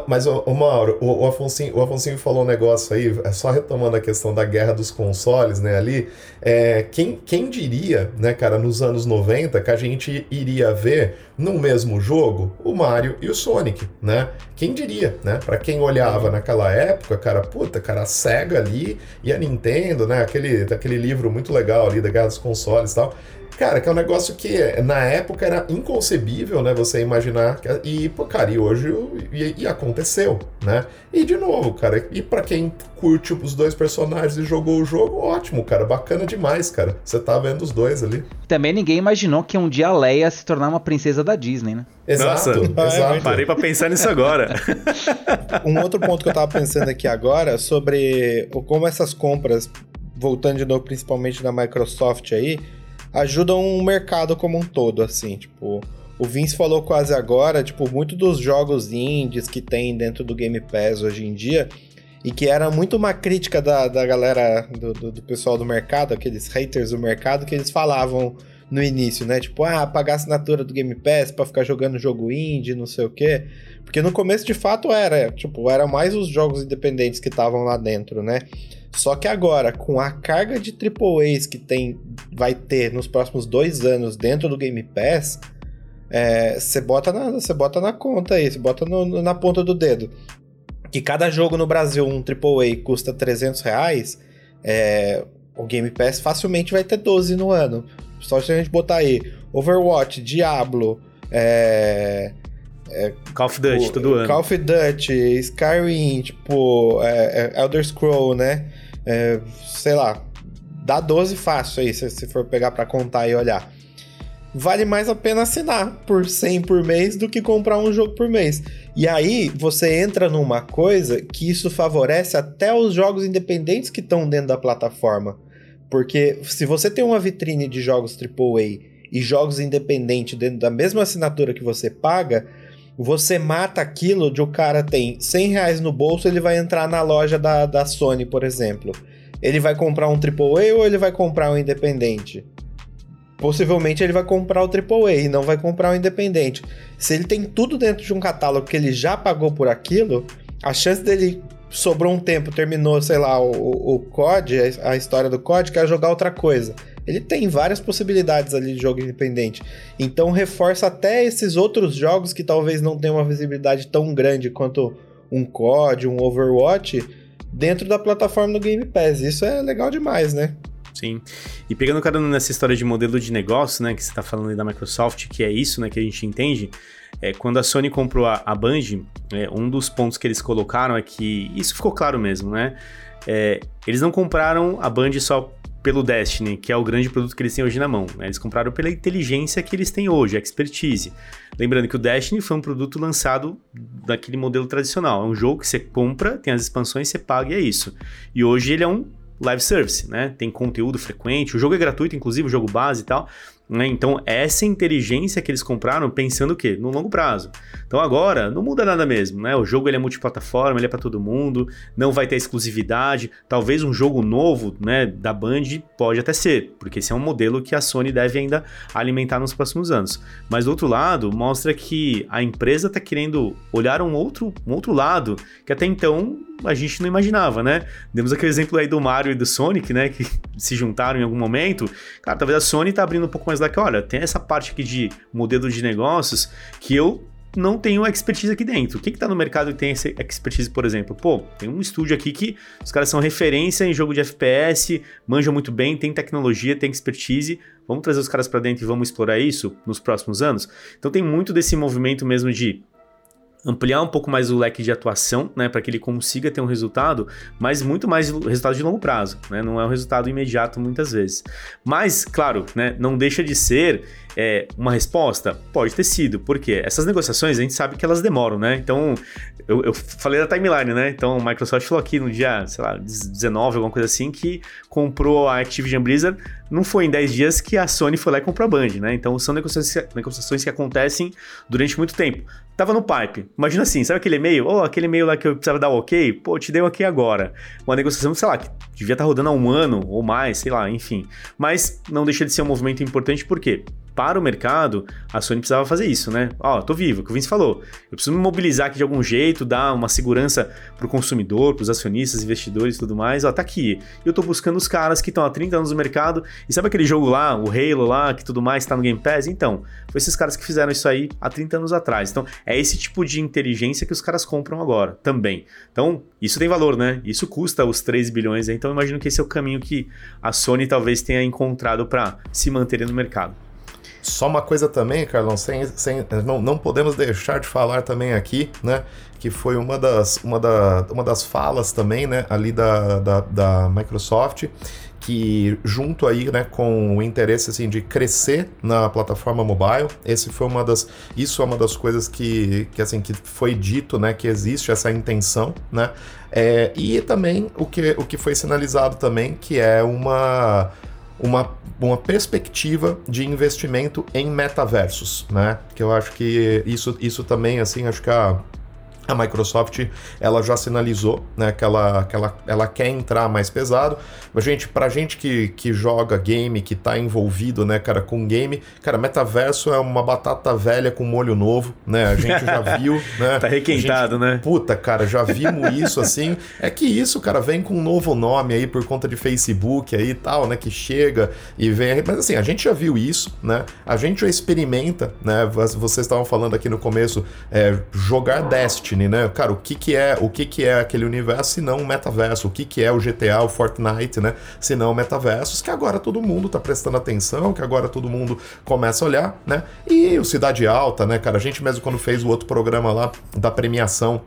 Mas, o, Mauro, o, o, Afonso, o Afonso falou um negócio aí, é só retomando a questão da guerra dos consoles, né, ali, é, quem, quem diria, né, cara, nos anos 90, que a gente iria ver no mesmo jogo o Mario e o Sonic, né? Quem diria, né? Para quem olhava naquela época, cara, puta, cara, a SEGA ali e a Nintendo, né, aquele, aquele livro muito legal ali da guerra dos consoles e tal, Cara, que é um negócio que na época era inconcebível, né? Você imaginar. Que, e, pô, cara, e hoje e, e aconteceu, né? E de novo, cara, e para quem curte os dois personagens e jogou o jogo, ótimo, cara, bacana demais, cara. Você tá vendo os dois ali. Também ninguém imaginou que um dia a Leia se tornar uma princesa da Disney, né? Exato, Nossa, exato. Parei para pensar nisso agora. [laughs] um outro ponto que eu tava pensando aqui agora sobre como essas compras, voltando de novo principalmente da Microsoft aí, ajudam o mercado como um todo, assim, tipo, o Vince falou quase agora, tipo, muito dos jogos indies que tem dentro do Game Pass hoje em dia, e que era muito uma crítica da, da galera, do, do, do pessoal do mercado, aqueles haters do mercado, que eles falavam no início, né? Tipo, ah, pagar assinatura do Game Pass para ficar jogando jogo indie, não sei o quê. Porque no começo, de fato, era, tipo, era mais os jogos independentes que estavam lá dentro, né? Só que agora, com a carga de AAAs que tem, vai ter nos próximos dois anos dentro do Game Pass, você é, bota, na, bota na conta aí, você bota no, na ponta do dedo. Que cada jogo no Brasil, um AAA, custa 300 reais, é, o Game Pass facilmente vai ter 12 no ano. Só se a gente botar aí Overwatch, Diablo, é, é, Call of Duty, o, todo ano. Call of Duty, Skyrim, tipo, é, é Elder Scroll, né? É, sei lá, dá 12 fácil aí, se, se for pegar para contar e olhar. Vale mais a pena assinar por 100 por mês do que comprar um jogo por mês. E aí você entra numa coisa que isso favorece até os jogos independentes que estão dentro da plataforma. Porque se você tem uma vitrine de jogos AAA e jogos independentes dentro da mesma assinatura que você paga, você mata aquilo de o cara tem 100 reais no bolso, ele vai entrar na loja da, da Sony, por exemplo. Ele vai comprar um AAA ou ele vai comprar um independente? Possivelmente ele vai comprar o AAA e não vai comprar o independente. Se ele tem tudo dentro de um catálogo que ele já pagou por aquilo, a chance dele sobrou um tempo, terminou, sei lá, o, o COD, a história do COD, quer jogar outra coisa. Ele tem várias possibilidades ali de jogo independente. Então reforça até esses outros jogos que talvez não tenham uma visibilidade tão grande quanto um COD, um Overwatch, dentro da plataforma do Game Pass. Isso é legal demais, né? Sim. E pegando cara nessa história de modelo de negócio, né, que você está falando aí da Microsoft, que é isso, né, que a gente entende, é, quando a Sony comprou a, a Band, é, um dos pontos que eles colocaram é que, isso ficou claro mesmo, né, é, eles não compraram a Band só pelo Destiny, que é o grande produto que eles têm hoje na mão. Né? Eles compraram pela inteligência que eles têm hoje, a expertise. Lembrando que o Destiny foi um produto lançado daquele modelo tradicional. É um jogo que você compra, tem as expansões, você paga e é isso. E hoje ele é um live service, né? Tem conteúdo frequente, o jogo é gratuito, inclusive o jogo base e tal. Né? Então, essa inteligência que eles compraram pensando o quê? No longo prazo. Então, agora, não muda nada mesmo, né? O jogo ele é multiplataforma, ele é para todo mundo, não vai ter exclusividade. Talvez um jogo novo né, da Band pode até ser, porque esse é um modelo que a Sony deve ainda alimentar nos próximos anos. Mas, do outro lado, mostra que a empresa está querendo olhar um outro, um outro lado que até então a gente não imaginava, né? Demos aquele exemplo aí do Mario e do Sonic, né? Que [laughs] se juntaram em algum momento. Cara, talvez a Sony tá abrindo um pouco mais lá que, olha, tem essa parte aqui de modelo de negócios que eu não tenho expertise aqui dentro. O que está no mercado que tem essa expertise, por exemplo? Pô, tem um estúdio aqui que os caras são referência em jogo de FPS, manjam muito bem, tem tecnologia, tem expertise. Vamos trazer os caras para dentro e vamos explorar isso nos próximos anos? Então tem muito desse movimento mesmo de ampliar um pouco mais o leque de atuação, né, para que ele consiga ter um resultado, mas muito mais resultado de longo prazo, né, não é um resultado imediato muitas vezes. Mas, claro, né, não deixa de ser é, uma resposta? Pode ter sido, porque essas negociações a gente sabe que elas demoram, né? Então, eu, eu falei da timeline, né? Então, a Microsoft falou aqui no dia, sei lá, 19, alguma coisa assim, que comprou a Activision Blizzard. Não foi em 10 dias que a Sony foi lá e comprou a Band, né? Então, são negociações que acontecem durante muito tempo. Tava no pipe. Imagina assim, sabe aquele e-mail? Oh, aquele e-mail lá que eu precisava dar o ok? Pô, te dei o ok agora. Uma negociação, sei lá, que devia estar tá rodando há um ano ou mais, sei lá, enfim. Mas não deixa de ser um movimento importante, por quê? Para o mercado, a Sony precisava fazer isso, né? Ó, tô vivo, é o que o Vince falou. Eu preciso me mobilizar aqui de algum jeito, dar uma segurança para o consumidor, para os acionistas, investidores e tudo mais. Ó, tá aqui. Eu tô buscando os caras que estão há 30 anos no mercado. E sabe aquele jogo lá, o Halo lá, que tudo mais está no Game Pass? Então, foi esses caras que fizeram isso aí há 30 anos atrás. Então, é esse tipo de inteligência que os caras compram agora também. Então, isso tem valor, né? Isso custa os 3 bilhões. Então, eu imagino que esse é o caminho que a Sony talvez tenha encontrado para se manter no mercado. Só uma coisa também, Carlão, sem, sem, não, não podemos deixar de falar também aqui, né? Que foi uma das, uma da, uma das falas também, né? Ali da, da, da Microsoft, que junto aí, né, com o interesse assim de crescer na plataforma mobile, esse foi uma das, isso é uma das coisas que, que assim que foi dito, né, que existe essa intenção, né, é, e também o que, o que foi sinalizado também que é uma uma, uma perspectiva de investimento em metaversos, né? Que eu acho que isso, isso também, assim, acho que a, a Microsoft ela já sinalizou né, que, ela, que ela, ela quer entrar mais pesado. Mas, gente, pra gente que, que joga game, que tá envolvido, né, cara, com game, cara, metaverso é uma batata velha com molho novo, né? A gente já [laughs] viu, né? tá requentado, gente, né? Puta, cara, já vimos isso assim. É que isso, cara, vem com um novo nome aí por conta de Facebook aí e tal, né? Que chega e vem. Mas assim, a gente já viu isso, né? A gente já experimenta, né? Vocês estavam falando aqui no começo, é, jogar Destiny Destiny, né? Cara, o que que é, o que que é aquele universo se não o metaverso? O que que é o GTA, o Fortnite, né? Se não metaversos, que agora todo mundo tá prestando atenção, que agora todo mundo começa a olhar, né? E o Cidade Alta, né, cara? A gente mesmo quando fez o outro programa lá da premiação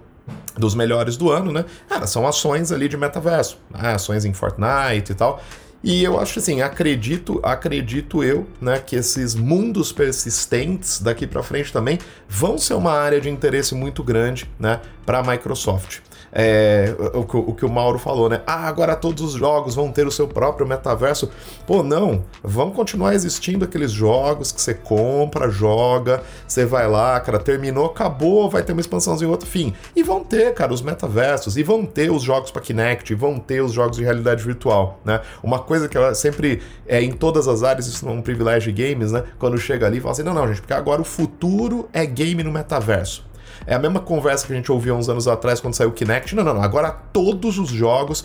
dos melhores do ano, né? Cara, são ações ali de metaverso, né? ações em Fortnite e tal. E eu acho assim, acredito, acredito eu, né, que esses mundos persistentes daqui para frente também vão ser uma área de interesse muito grande, né, para a Microsoft é, o, o, que o Mauro falou, né? Ah, agora todos os jogos vão ter o seu próprio metaverso. Pô, não. Vão continuar existindo aqueles jogos que você compra, joga, você vai lá, cara, terminou, acabou, vai ter uma expansãozinha outro fim. E vão ter, cara, os metaversos, e vão ter os jogos para Kinect, e vão ter os jogos de realidade virtual, né? Uma coisa que eu sempre, é, em todas as áreas, isso é um privilégio de games, né? Quando chega ali, fala assim: não, não, gente, porque agora o futuro é game no metaverso. É a mesma conversa que a gente ouvia uns anos atrás quando saiu o Kinect. Não, não, não. Agora todos os jogos.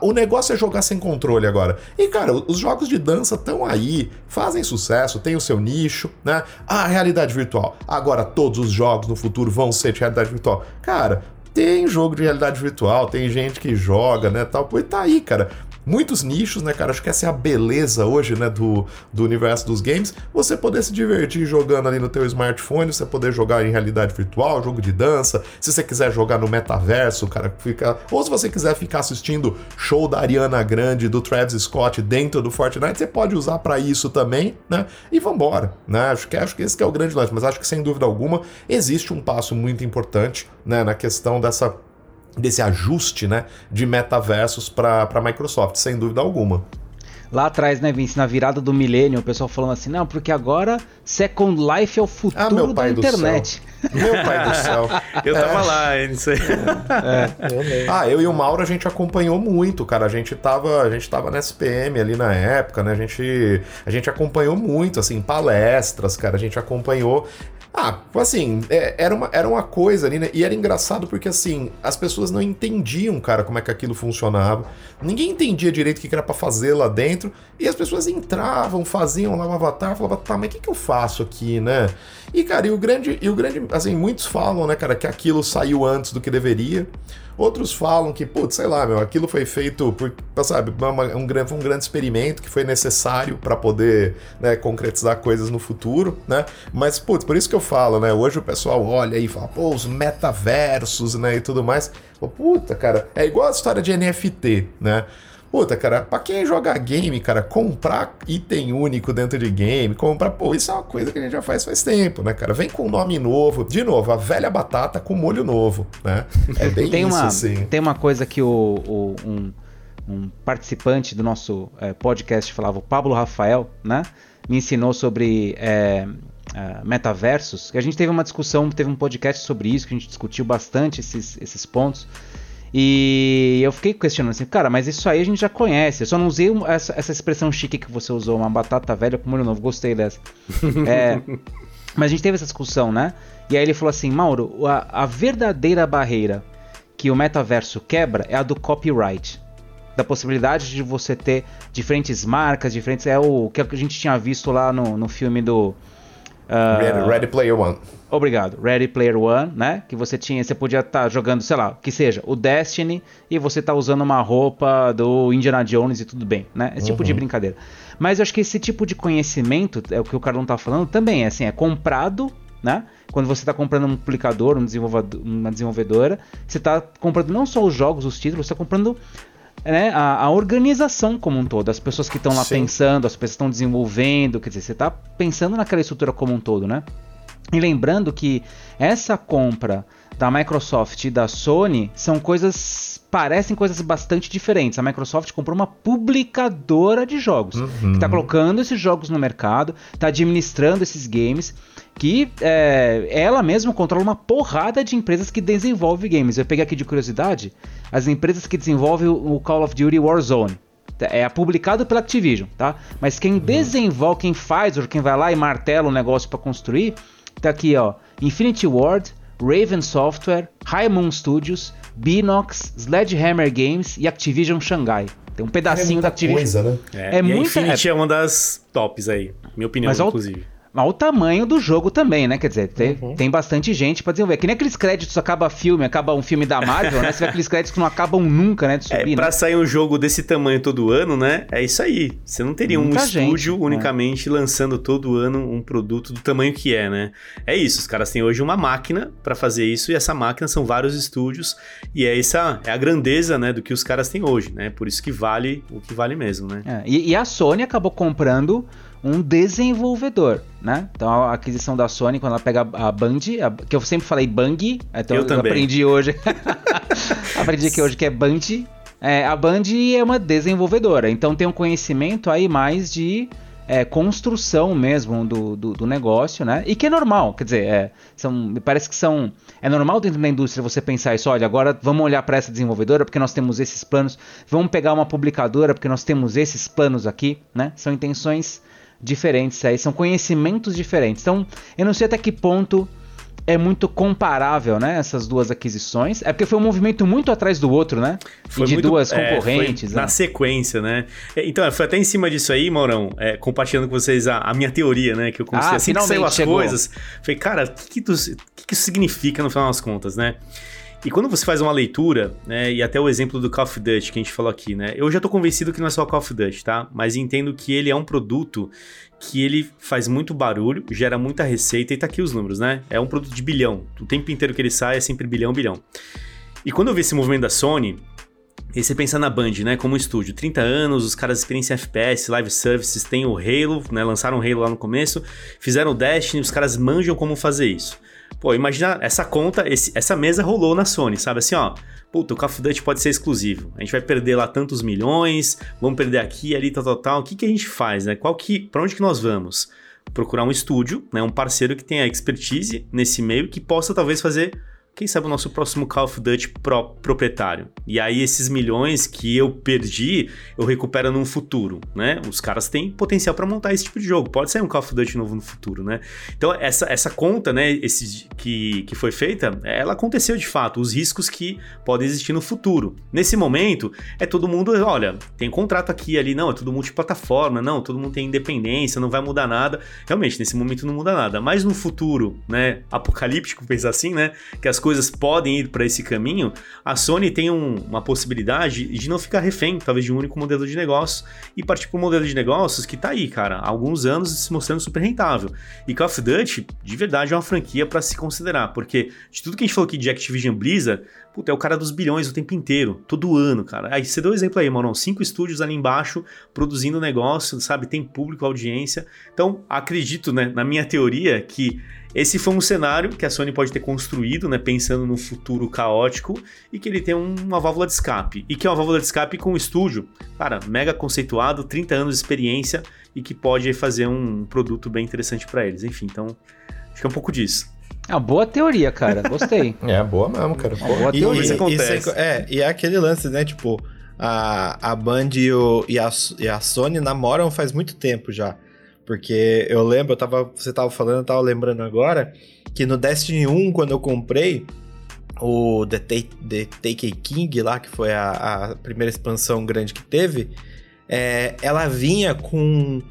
O negócio é jogar sem controle agora. E, cara, os jogos de dança estão aí, fazem sucesso, tem o seu nicho, né? Ah, realidade virtual. Agora todos os jogos no futuro vão ser de realidade virtual. Cara, tem jogo de realidade virtual, tem gente que joga, né, tal. E tá aí, cara muitos nichos, né, cara? Acho que essa é a beleza hoje, né, do, do universo dos games. Você poder se divertir jogando ali no teu smartphone, você poder jogar em realidade virtual, jogo de dança. Se você quiser jogar no metaverso, cara, fica. Ou se você quiser ficar assistindo show da Ariana Grande, do Travis Scott dentro do Fortnite, você pode usar para isso também, né? E vambora, né? Acho que, acho que esse que é o grande lance, mas acho que sem dúvida alguma existe um passo muito importante, né, na questão dessa desse ajuste né, de metaversos para a Microsoft, sem dúvida alguma. Lá atrás, né, Vince, na virada do milênio, o pessoal falando assim, não, porque agora Second Life é o futuro ah, da internet. Meu pai do céu. [laughs] Eu tava é. lá, isso aí. É. Ah, eu e o Mauro a gente acompanhou muito, cara. A gente tava, a gente tava na SPM ali na época, né? A gente, a gente acompanhou muito, assim, palestras, cara. A gente acompanhou ah, assim, é, era, uma, era uma coisa ali, né? E era engraçado porque, assim, as pessoas não entendiam, cara, como é que aquilo funcionava. Ninguém entendia direito o que era para fazer lá dentro. E as pessoas entravam, faziam lá o avatar, falavam, tá, mas o que, que eu faço aqui, né? E, cara, e o grande, e o grande, assim, muitos falam, né, cara, que aquilo saiu antes do que deveria. Outros falam que, putz, sei lá, meu, aquilo foi feito por, sabe, uma, um, um grande experimento que foi necessário para poder né, concretizar coisas no futuro, né? Mas, putz, por isso que eu falo, né? Hoje o pessoal olha e fala, pô, os metaversos, né, e tudo mais. Pô, puta, cara, é igual a história de NFT, né? Puta, cara, pra quem joga game, cara, comprar item único dentro de game, comprar, pô, isso é uma coisa que a gente já faz faz tempo, né, cara? Vem com um nome novo, de novo, a velha batata com molho novo, né? [laughs] É bem tem isso, uma, assim. Tem uma coisa que o, o um, um, participante do nosso é, podcast falava, o Pablo Rafael, né? Me ensinou sobre é, Uh, metaversos, que a gente teve uma discussão, teve um podcast sobre isso, que a gente discutiu bastante esses, esses pontos. E eu fiquei questionando assim, cara, mas isso aí a gente já conhece. Eu só não usei essa, essa expressão chique que você usou, uma batata velha com molho novo. Gostei dessa. [laughs] é, mas a gente teve essa discussão, né? E aí ele falou assim, Mauro, a, a verdadeira barreira que o metaverso quebra é a do copyright da possibilidade de você ter diferentes marcas, diferentes. É o que a gente tinha visto lá no, no filme do Uh, Ready, Ready, Player One. Obrigado. Ready Player One, né? Que você tinha, você podia estar tá jogando, sei lá, que seja, o Destiny e você tá usando uma roupa do Indiana Jones e tudo bem, né? Esse uhum. tipo de uhum. brincadeira. Mas eu acho que esse tipo de conhecimento, é o que o Carlão tá falando, também é assim, é comprado, né? Quando você está comprando um publicador, um desenvolvedor, uma desenvolvedora, você está comprando não só os jogos, os títulos, você está comprando né, a, a, organização como um todo, as pessoas que estão lá Sim. pensando, as pessoas que estão desenvolvendo, quer dizer, você está pensando naquela estrutura como um todo, né? E lembrando que essa compra da Microsoft e da Sony são coisas parecem coisas bastante diferentes. A Microsoft comprou uma publicadora de jogos, uhum. que está colocando esses jogos no mercado, está administrando esses games, que é, ela mesma controla uma porrada de empresas que desenvolvem games. Eu peguei aqui de curiosidade as empresas que desenvolvem o Call of Duty Warzone. É publicado pela Activision, tá? Mas quem uhum. desenvolve, quem faz, ou quem vai lá e martela o negócio para construir, tá aqui, ó. Infinity Ward, Raven Software, High Moon Studios, Binox, Sledgehammer Games e Activision Shanghai. Tem um pedacinho é da Activision. Coisa, né? É, é muita, Infinity é... é uma das tops aí, minha opinião, Mas inclusive. Mas o tamanho do jogo também, né? Quer dizer, tem, uhum. tem bastante gente pra desenvolver. Que nem aqueles créditos, acaba filme, acaba um filme da Marvel, né? Você vê aqueles créditos que não acabam nunca, né? De subir, é, pra né? sair um jogo desse tamanho todo ano, né? É isso aí. Você não teria Muita um gente, estúdio né? unicamente lançando todo ano um produto do tamanho que é, né? É isso, os caras têm hoje uma máquina para fazer isso e essa máquina são vários estúdios e é essa é a grandeza, né, do que os caras têm hoje, né? Por isso que vale o que vale mesmo, né? É, e, e a Sony acabou comprando um desenvolvedor, né? Então a aquisição da Sony, quando ela pega a Band, a, que eu sempre falei Bang, então eu, eu aprendi hoje. [laughs] aprendi que hoje que é Band. É, a Band é uma desenvolvedora, então tem um conhecimento aí mais de é, construção mesmo do, do, do, negócio, né? E que é normal, quer dizer, é, são, me parece que são. É normal dentro da indústria você pensar isso, olha, agora vamos olhar para essa desenvolvedora porque nós temos esses planos, vamos pegar uma publicadora porque nós temos esses planos aqui, né? São intenções diferentes aí, são conhecimentos diferentes. Então, eu não sei até que ponto é muito comparável, né? Essas duas aquisições. É porque foi um movimento muito atrás do outro, né? Foi e de muito, duas concorrentes. É, né? Na sequência, né? É, então, foi até em cima disso aí, Maurão, é, compartilhando com vocês a, a, minha teoria, né? Que eu comecei ah, assim que saiu as chegou. coisas. Falei, cara, o que, que, que, que isso significa no final das contas, né? E quando você faz uma leitura, né, e até o exemplo do Call of Duty que a gente falou aqui, né, eu já tô convencido que não é só Call of Duty, tá? Mas entendo que ele é um produto que ele faz muito barulho, gera muita receita e tá aqui os números, né? É um produto de bilhão. O tempo inteiro que ele sai é sempre bilhão, bilhão. E quando eu vi esse movimento da Sony, e você pensa na Band, né, como um estúdio, 30 anos, os caras experiência FPS, live services, tem o Halo, né, lançaram o Halo lá no começo, fizeram o Destiny, os caras manjam como fazer isso. Pô, imagina essa conta, esse, essa mesa rolou na Sony, sabe assim, ó. Puta, o Call of Duty pode ser exclusivo. A gente vai perder lá tantos milhões, vamos perder aqui, ali, tal, tal, tal. O que, que a gente faz, né? Qual que, pra onde que nós vamos? Procurar um estúdio, né? Um parceiro que tenha expertise nesse meio que possa talvez fazer quem sabe o nosso próximo Call of Duty pro, proprietário. E aí esses milhões que eu perdi, eu recupero num futuro, né? Os caras têm potencial para montar esse tipo de jogo. Pode ser um Call of Duty novo no futuro, né? Então essa, essa conta, né, esse, que, que foi feita, ela aconteceu de fato, os riscos que podem existir no futuro. Nesse momento, é todo mundo, olha, tem contrato aqui ali, não, é tudo multiplataforma, não, todo mundo tem independência, não vai mudar nada. Realmente, nesse momento não muda nada. Mas no futuro, né, apocalíptico, pensar assim, né, que as coisas podem ir para esse caminho, a Sony tem um, uma possibilidade de não ficar refém, talvez, de um único modelo de negócio e partir para um modelo de negócios que está aí, cara, há alguns anos se mostrando super rentável. E Call of Duty, de verdade, é uma franquia para se considerar, porque de tudo que a gente falou aqui de Activision Blizzard, Puta, é o cara dos bilhões o tempo inteiro, todo ano, cara. Aí você deu um exemplo aí, mano. Cinco estúdios ali embaixo produzindo negócio, sabe? Tem público, audiência. Então, acredito, né, na minha teoria, que esse foi um cenário que a Sony pode ter construído, né, pensando no futuro caótico e que ele tem uma válvula de escape. E que é uma válvula de escape com um estúdio, cara, mega conceituado, 30 anos de experiência e que pode fazer um produto bem interessante para eles. Enfim, então, acho que é um pouco disso. É uma boa teoria, cara. Gostei. [laughs] é, boa mesmo, cara. Uma boa teoria. Isso acontece. é, e é aquele lance, né? Tipo, a, a Band e, o, e, a, e a Sony namoram faz muito tempo já. Porque eu lembro, eu tava, você tava falando, eu tava lembrando agora, que no Destiny 1, quando eu comprei o The, Take, The Take King lá, que foi a, a primeira expansão grande que teve, é, ela vinha com,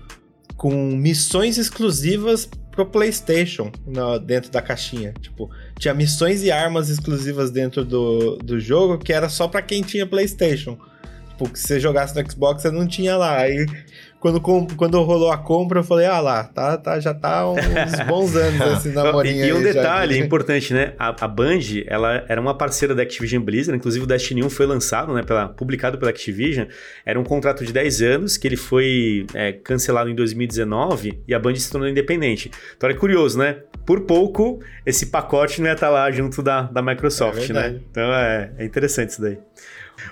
com missões exclusivas pro PlayStation no, dentro da caixinha. Tipo, tinha missões e armas exclusivas dentro do, do jogo que era só para quem tinha PlayStation. Tipo, se você jogasse no Xbox, você não tinha lá. Aí quando, quando rolou a compra, eu falei, ah lá, tá, tá, já tá uns [laughs] bons anos esse namorinho E, e um detalhe já... [laughs] importante, né? A, a Band, ela era uma parceira da Activision Blizzard, inclusive o Destiny 1 foi lançado, né, pela, publicado pela Activision, era um contrato de 10 anos, que ele foi é, cancelado em 2019 e a Band se tornou independente. Então é curioso, né? Por pouco, esse pacote não ia estar lá junto da, da Microsoft, é né? Então é, é interessante isso daí.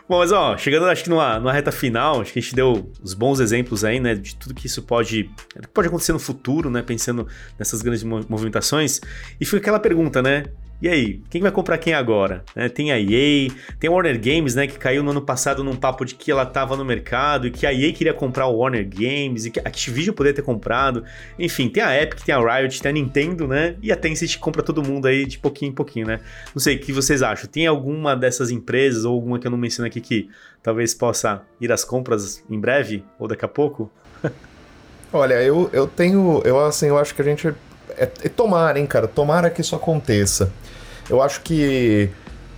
Bom, mas ó, chegando acho que numa, numa reta final, acho que a gente deu os bons exemplos aí, né, de tudo que isso pode, pode acontecer no futuro, né, pensando nessas grandes movimentações. E fica aquela pergunta, né, e aí, quem vai comprar quem agora? É, tem a EA, tem a Warner Games, né, que caiu no ano passado num papo de que ela estava no mercado e que a EA queria comprar o Warner Games e que a Activision poderia ter comprado. Enfim, tem a Epic, tem a Riot, tem a Nintendo, né? E a Tencent compra todo mundo aí de pouquinho em pouquinho, né? Não sei, o que vocês acham? Tem alguma dessas empresas ou alguma que eu não menciono aqui que talvez possa ir às compras em breve ou daqui a pouco? [laughs] Olha, eu, eu tenho. Eu assim, eu acho que a gente. É, é tomara, hein, cara? Tomara que isso aconteça. Eu acho que,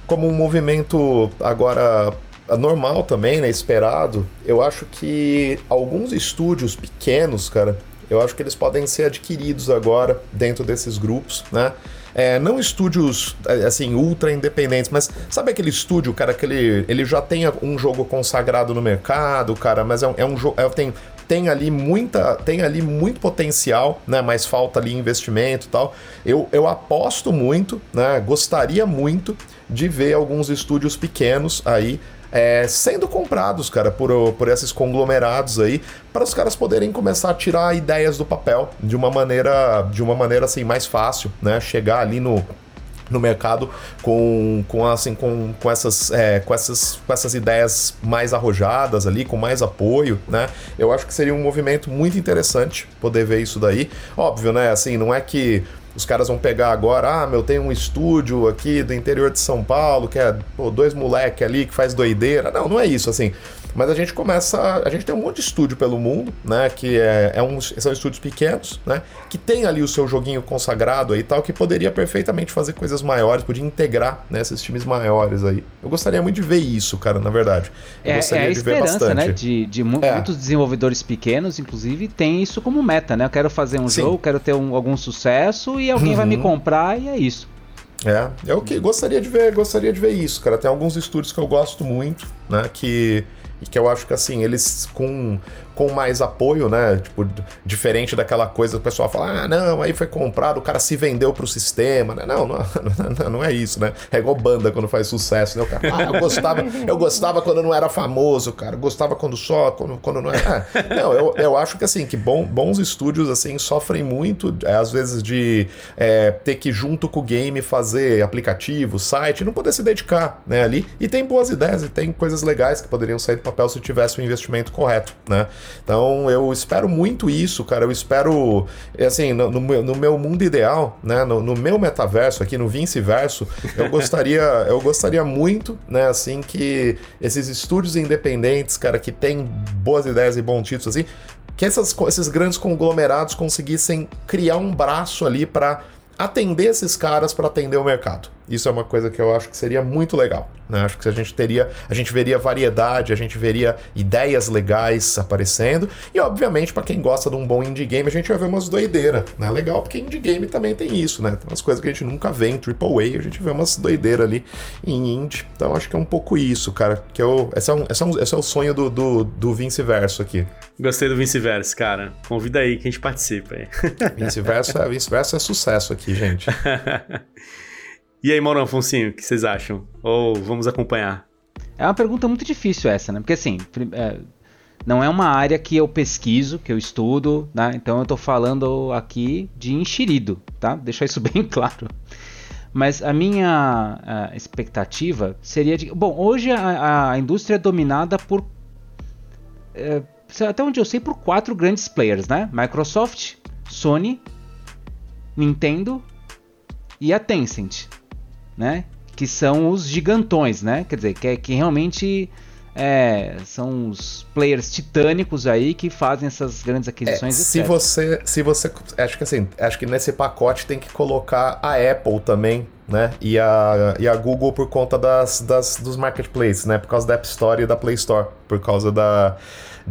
como um movimento agora normal também, né, esperado, eu acho que alguns estúdios pequenos, cara, eu acho que eles podem ser adquiridos agora dentro desses grupos, né? É, não estúdios é, assim ultra independentes, mas sabe aquele estúdio, cara, que ele, ele já tem um jogo consagrado no mercado, cara, mas é um, é um jogo, é, tem tem ali muita, tem ali muito potencial, né? Mas falta ali investimento e tal. Eu, eu aposto muito, né? Gostaria muito de ver alguns estúdios pequenos aí é, sendo comprados, cara, por, por esses conglomerados aí, para os caras poderem começar a tirar ideias do papel de uma maneira, de uma maneira assim mais fácil, né? Chegar ali no no mercado com, com, assim, com, com, essas, é, com, essas, com essas ideias mais arrojadas ali, com mais apoio, né? Eu acho que seria um movimento muito interessante poder ver isso daí. Óbvio, né? Assim, não é que os caras vão pegar agora, ah, meu, tem um estúdio aqui do interior de São Paulo, que é pô, dois moleque ali que faz doideira. Não, não é isso, assim. Mas a gente começa. A gente tem um monte de estúdio pelo mundo, né? Que é, é um, são estúdios pequenos, né? Que tem ali o seu joguinho consagrado aí e tal, que poderia perfeitamente fazer coisas maiores, podia integrar né, esses times maiores aí. Eu gostaria muito de ver isso, cara, na verdade. Eu é, gostaria é a de ver esperança, bastante. né? De, de mu É. muitos desenvolvedores pequenos, inclusive, tem isso como meta, né? Eu quero fazer um Sim. jogo, quero ter um- algum sucesso e alguém vai me Uhum. comprar e é isso. É, eu que gostaria de ver, gostaria de ver isso, cara. Tem alguns estúdios que eu gosto muito, né? Que e que eu acho que assim, eles com, com mais apoio, né? Tipo, diferente daquela coisa que o pessoal fala, ah, não, aí foi comprado, o cara se vendeu pro sistema, né? [laughs] Não, não, não, é isso, né? É igual banda quando faz sucesso, né? O cara, ah, eu gostava, eu gostava quando não era famoso, cara, gostava quando só, quando, quando não era. Ah, não, eu, eu acho que assim, que bom, bons estúdios assim sofrem muito, é, às vezes, de é, ter que, junto com o game, fazer aplicativo, site, não poder se dedicar né, ali. E tem boas ideias e tem coisas legais que poderiam sair do papel se tivesse o investimento correto, né? Então eu espero muito isso, cara. Eu espero, assim, no, no meu, no meu mundo ideal, né? No, no meu metaverso aqui, no Vinceverso, eu gostaria, [laughs] eu gostaria muito, né? Assim, que esses estúdios independentes, cara, que tem boas ideias e bons títulos, assim, que essas, esses grandes conglomerados conseguissem criar um braço ali para atender esses caras para atender o mercado. Isso é uma coisa que eu acho que seria muito legal. Né? Acho que a gente teria, a gente veria variedade, a gente veria ideias legais aparecendo e obviamente para quem gosta de um bom indie game a gente vai ver umas doideiras, né? Legal porque indie game também tem isso, né? Tem umas coisas que a gente nunca vê em AAA, a gente vê umas doideiras ali em indie. Então acho que é um pouco isso, cara. Que eu, esse, é um, esse, é um, esse é o sonho do, do, do Vince Verso aqui. Gostei do Vice-Versa, cara. Convida aí que a gente participa aí. Vince Verso é, Vince Verso é sucesso aqui, gente. [laughs] e aí, Mauro Afonsinho, o que vocês acham? Ou vamos acompanhar? É uma pergunta muito difícil essa, né? Porque assim, é, não é uma área que eu pesquiso, que eu estudo, né? Então eu tô falando aqui de enxerido, tá? Deixar isso [laughs] bem claro. Mas a minha ah, expectativa seria de. Bom, hoje a, a indústria é dominada por. é, até onde eu sei, por quatro grandes players, né? Microsoft, Sony, Nintendo e a Tencent, né? Que são os gigantões, né? Quer dizer, que, é- que realmente é, são os players titânicos aí que fazem essas grandes É, aquisições. se etc. você, se você, acho que assim, acho que nesse pacote tem que colocar a Apple também, né? E a, e a Google por conta das, das dos marketplaces, né? Por causa da App Store e da Play Store, por causa da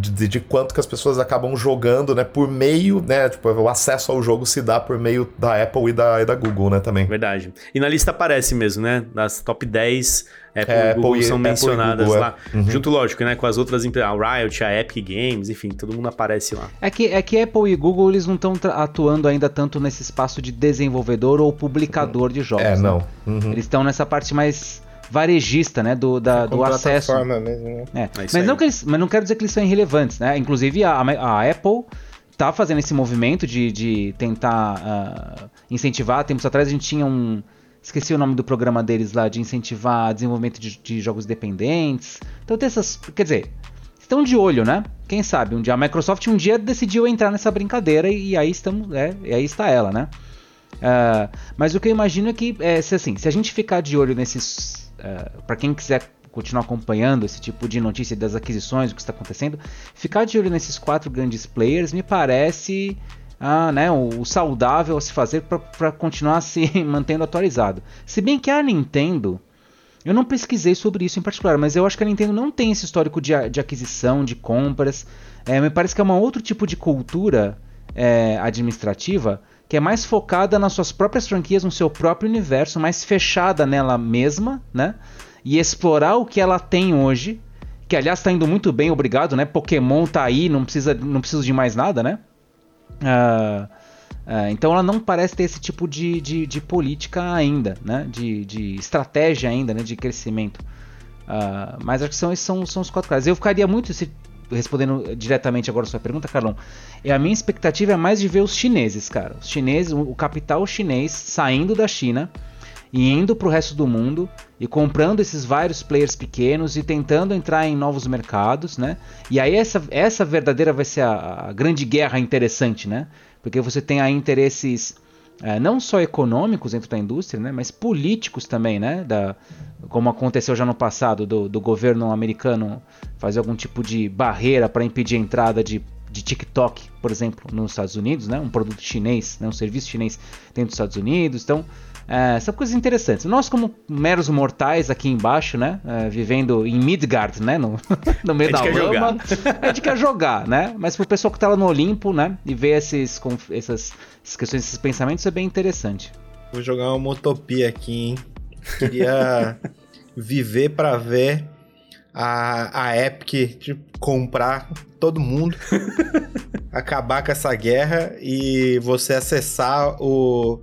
de, de quanto que as pessoas acabam jogando, né? Por meio, né? Tipo, o acesso ao jogo se dá por meio da Apple e da, e da Google, né? Também. Verdade. E na lista aparece mesmo, né? Das top 10, Apple É, e Google Apple e- são Apple e mencionadas Google, é. lá. Junto, lógico, né? Com as outras empresas, a Riot, a Epic Games, enfim, todo mundo aparece lá. É que, é que Apple e Google eles não estão atuando ainda tanto nesse espaço de desenvolvedor ou publicador de jogos. É, né? não. Uhum. Eles estão nessa parte mais varejista, né? Do, da, do acesso. mesmo, né? É, É mas, não que eles, mas não quero dizer que eles são irrelevantes, né? Inclusive a, a Apple tá fazendo esse movimento de, de tentar ah, incentivar. Tempos atrás a gente tinha um. Esqueci o nome do programa deles lá, de incentivar desenvolvimento de, de jogos dependentes. Então tem essas. Quer dizer, estão de olho, né? Quem sabe? Um dia a Microsoft um dia decidiu entrar nessa brincadeira e, aí estamos. É, e aí está ela, né? Ah, mas o que eu imagino é que, é, se, assim, se a gente ficar de olho nesses. Para quem quiser continuar acompanhando esse tipo de notícia das aquisições, o que está acontecendo, ficar de olho nesses quatro grandes players me parece ah, né, o, saudável a se fazer para continuar se [laughs] mantendo atualizado. Se bem que a Nintendo. Eu não pesquisei sobre isso em particular, mas eu acho que a Nintendo não tem esse histórico de, de aquisição, de compras. É, me parece que é um outro tipo de cultura é, administrativa que é mais focada nas suas próprias franquias, no seu próprio universo, mais fechada nela mesma, né? E explorar o que ela tem hoje, que aliás está indo muito bem, obrigado, né? Pokémon tá aí, não precisa, não precisa de mais nada, né? Uh, uh, então ela não parece ter esse tipo de, de, de política ainda, né? De, de, estratégia ainda, né? De crescimento. Uh, mas acho que são, são, são os quatro caras. Eu ficaria muito, se, respondendo diretamente agora a sua pergunta, Carlão, a minha expectativa é mais de ver os chineses, cara. Os chineses, o, o capital chinês saindo da China e indo para o resto do mundo e comprando esses vários players pequenos e tentando entrar em novos mercados, né? E aí essa, essa verdadeira vai ser a, a grande guerra interessante, né? Porque você tem aí interesses é, não só econômicos dentro da indústria, né? Mas políticos também, né? Da, como aconteceu já no passado do, do governo americano fazer algum tipo de barreira para impedir a entrada de de TikTok, por exemplo, nos Estados Unidos, né? um produto chinês, né? um serviço chinês dentro dos Estados Unidos. Então, é, são coisas interessantes. Nós, como meros mortais aqui embaixo, né? É, vivendo em Midgard, né? No, [laughs] no meio da lama. A gente quer jogar, né? Mas pro pessoal que tá lá no Olimpo, né? E ver esses, essas, essas questões, esses pensamentos é bem interessante. Vou jogar uma utopia aqui, hein? Queria viver para ver a, a Epic tipo, comprar todo mundo, [laughs] acabar com essa guerra e você acessar o,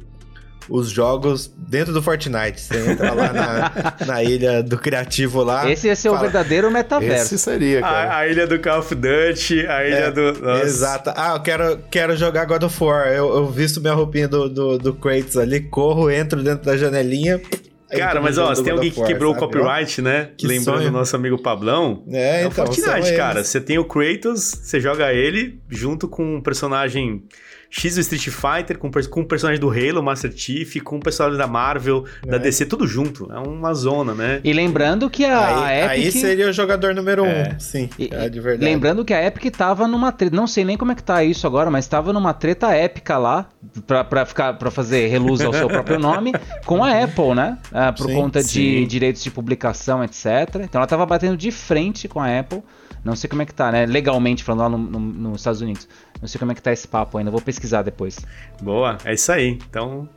os jogos dentro do Fortnite. Você entra lá na, [laughs] na ilha do criativo lá. Esse ia ser fala, o verdadeiro metaverso. Esse seria, cara. A, a, ilha do Call of Duty, a ilha é, do. Nossa. Exato. Ah, eu quero, quero jogar God of War. Eu, eu visto minha roupinha do, do, do Kratos ali, corro, entro dentro da janelinha. Cara, mas ó, se tem alguém que quebrou sabe? o copyright, né? Que Lembrando sonho. o nosso amigo Pablão. É, é então, Fortnite, cara. Você tem o Kratos, você joga ele junto com um personagem X do Street Fighter, com, com o personagem do Halo, Master Chief, com o personagem da Marvel, é. da DC, tudo junto. É uma zona, né? E lembrando que a, aí, a Epic... Aí seria o jogador número é. um, sim, e, é de verdade. Lembrando que a Epic tava numa treta, não sei nem como é que tá isso agora, mas tava numa treta épica lá, pra, pra, ficar, pra fazer reluz ao seu próprio nome, [laughs] com a Apple, né? Ah, por sim, conta sim. de direitos de publicação, etc. Então ela tava batendo de frente com a Apple. Não sei como é que tá, né? Legalmente falando lá no, no, nos Estados Unidos. Não sei como é que tá esse papo ainda, vou pesquisar depois. Boa, é isso aí. Então,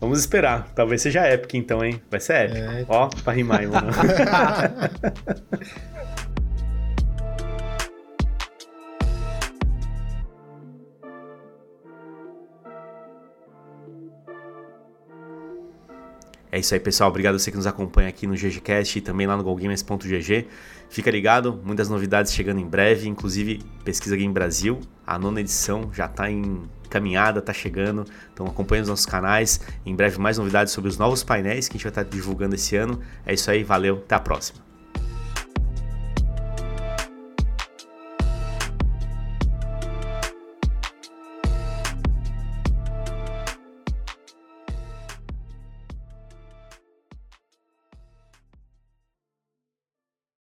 vamos esperar. Talvez seja épico então, hein? Vai ser épico. É. Ó, pra rimar, hein, mano. [laughs] É isso aí, pessoal. Obrigado a você que nos acompanha aqui no GGCast e também lá no GoGamers.gg. Fica ligado, muitas novidades chegando em breve, inclusive Pesquisa Game Brasil, a nona edição já está em caminhada, está chegando. Então acompanhe os nossos canais. Em breve mais novidades sobre os novos painéis que a gente vai estar tá divulgando esse ano. É isso aí, valeu, até a próxima.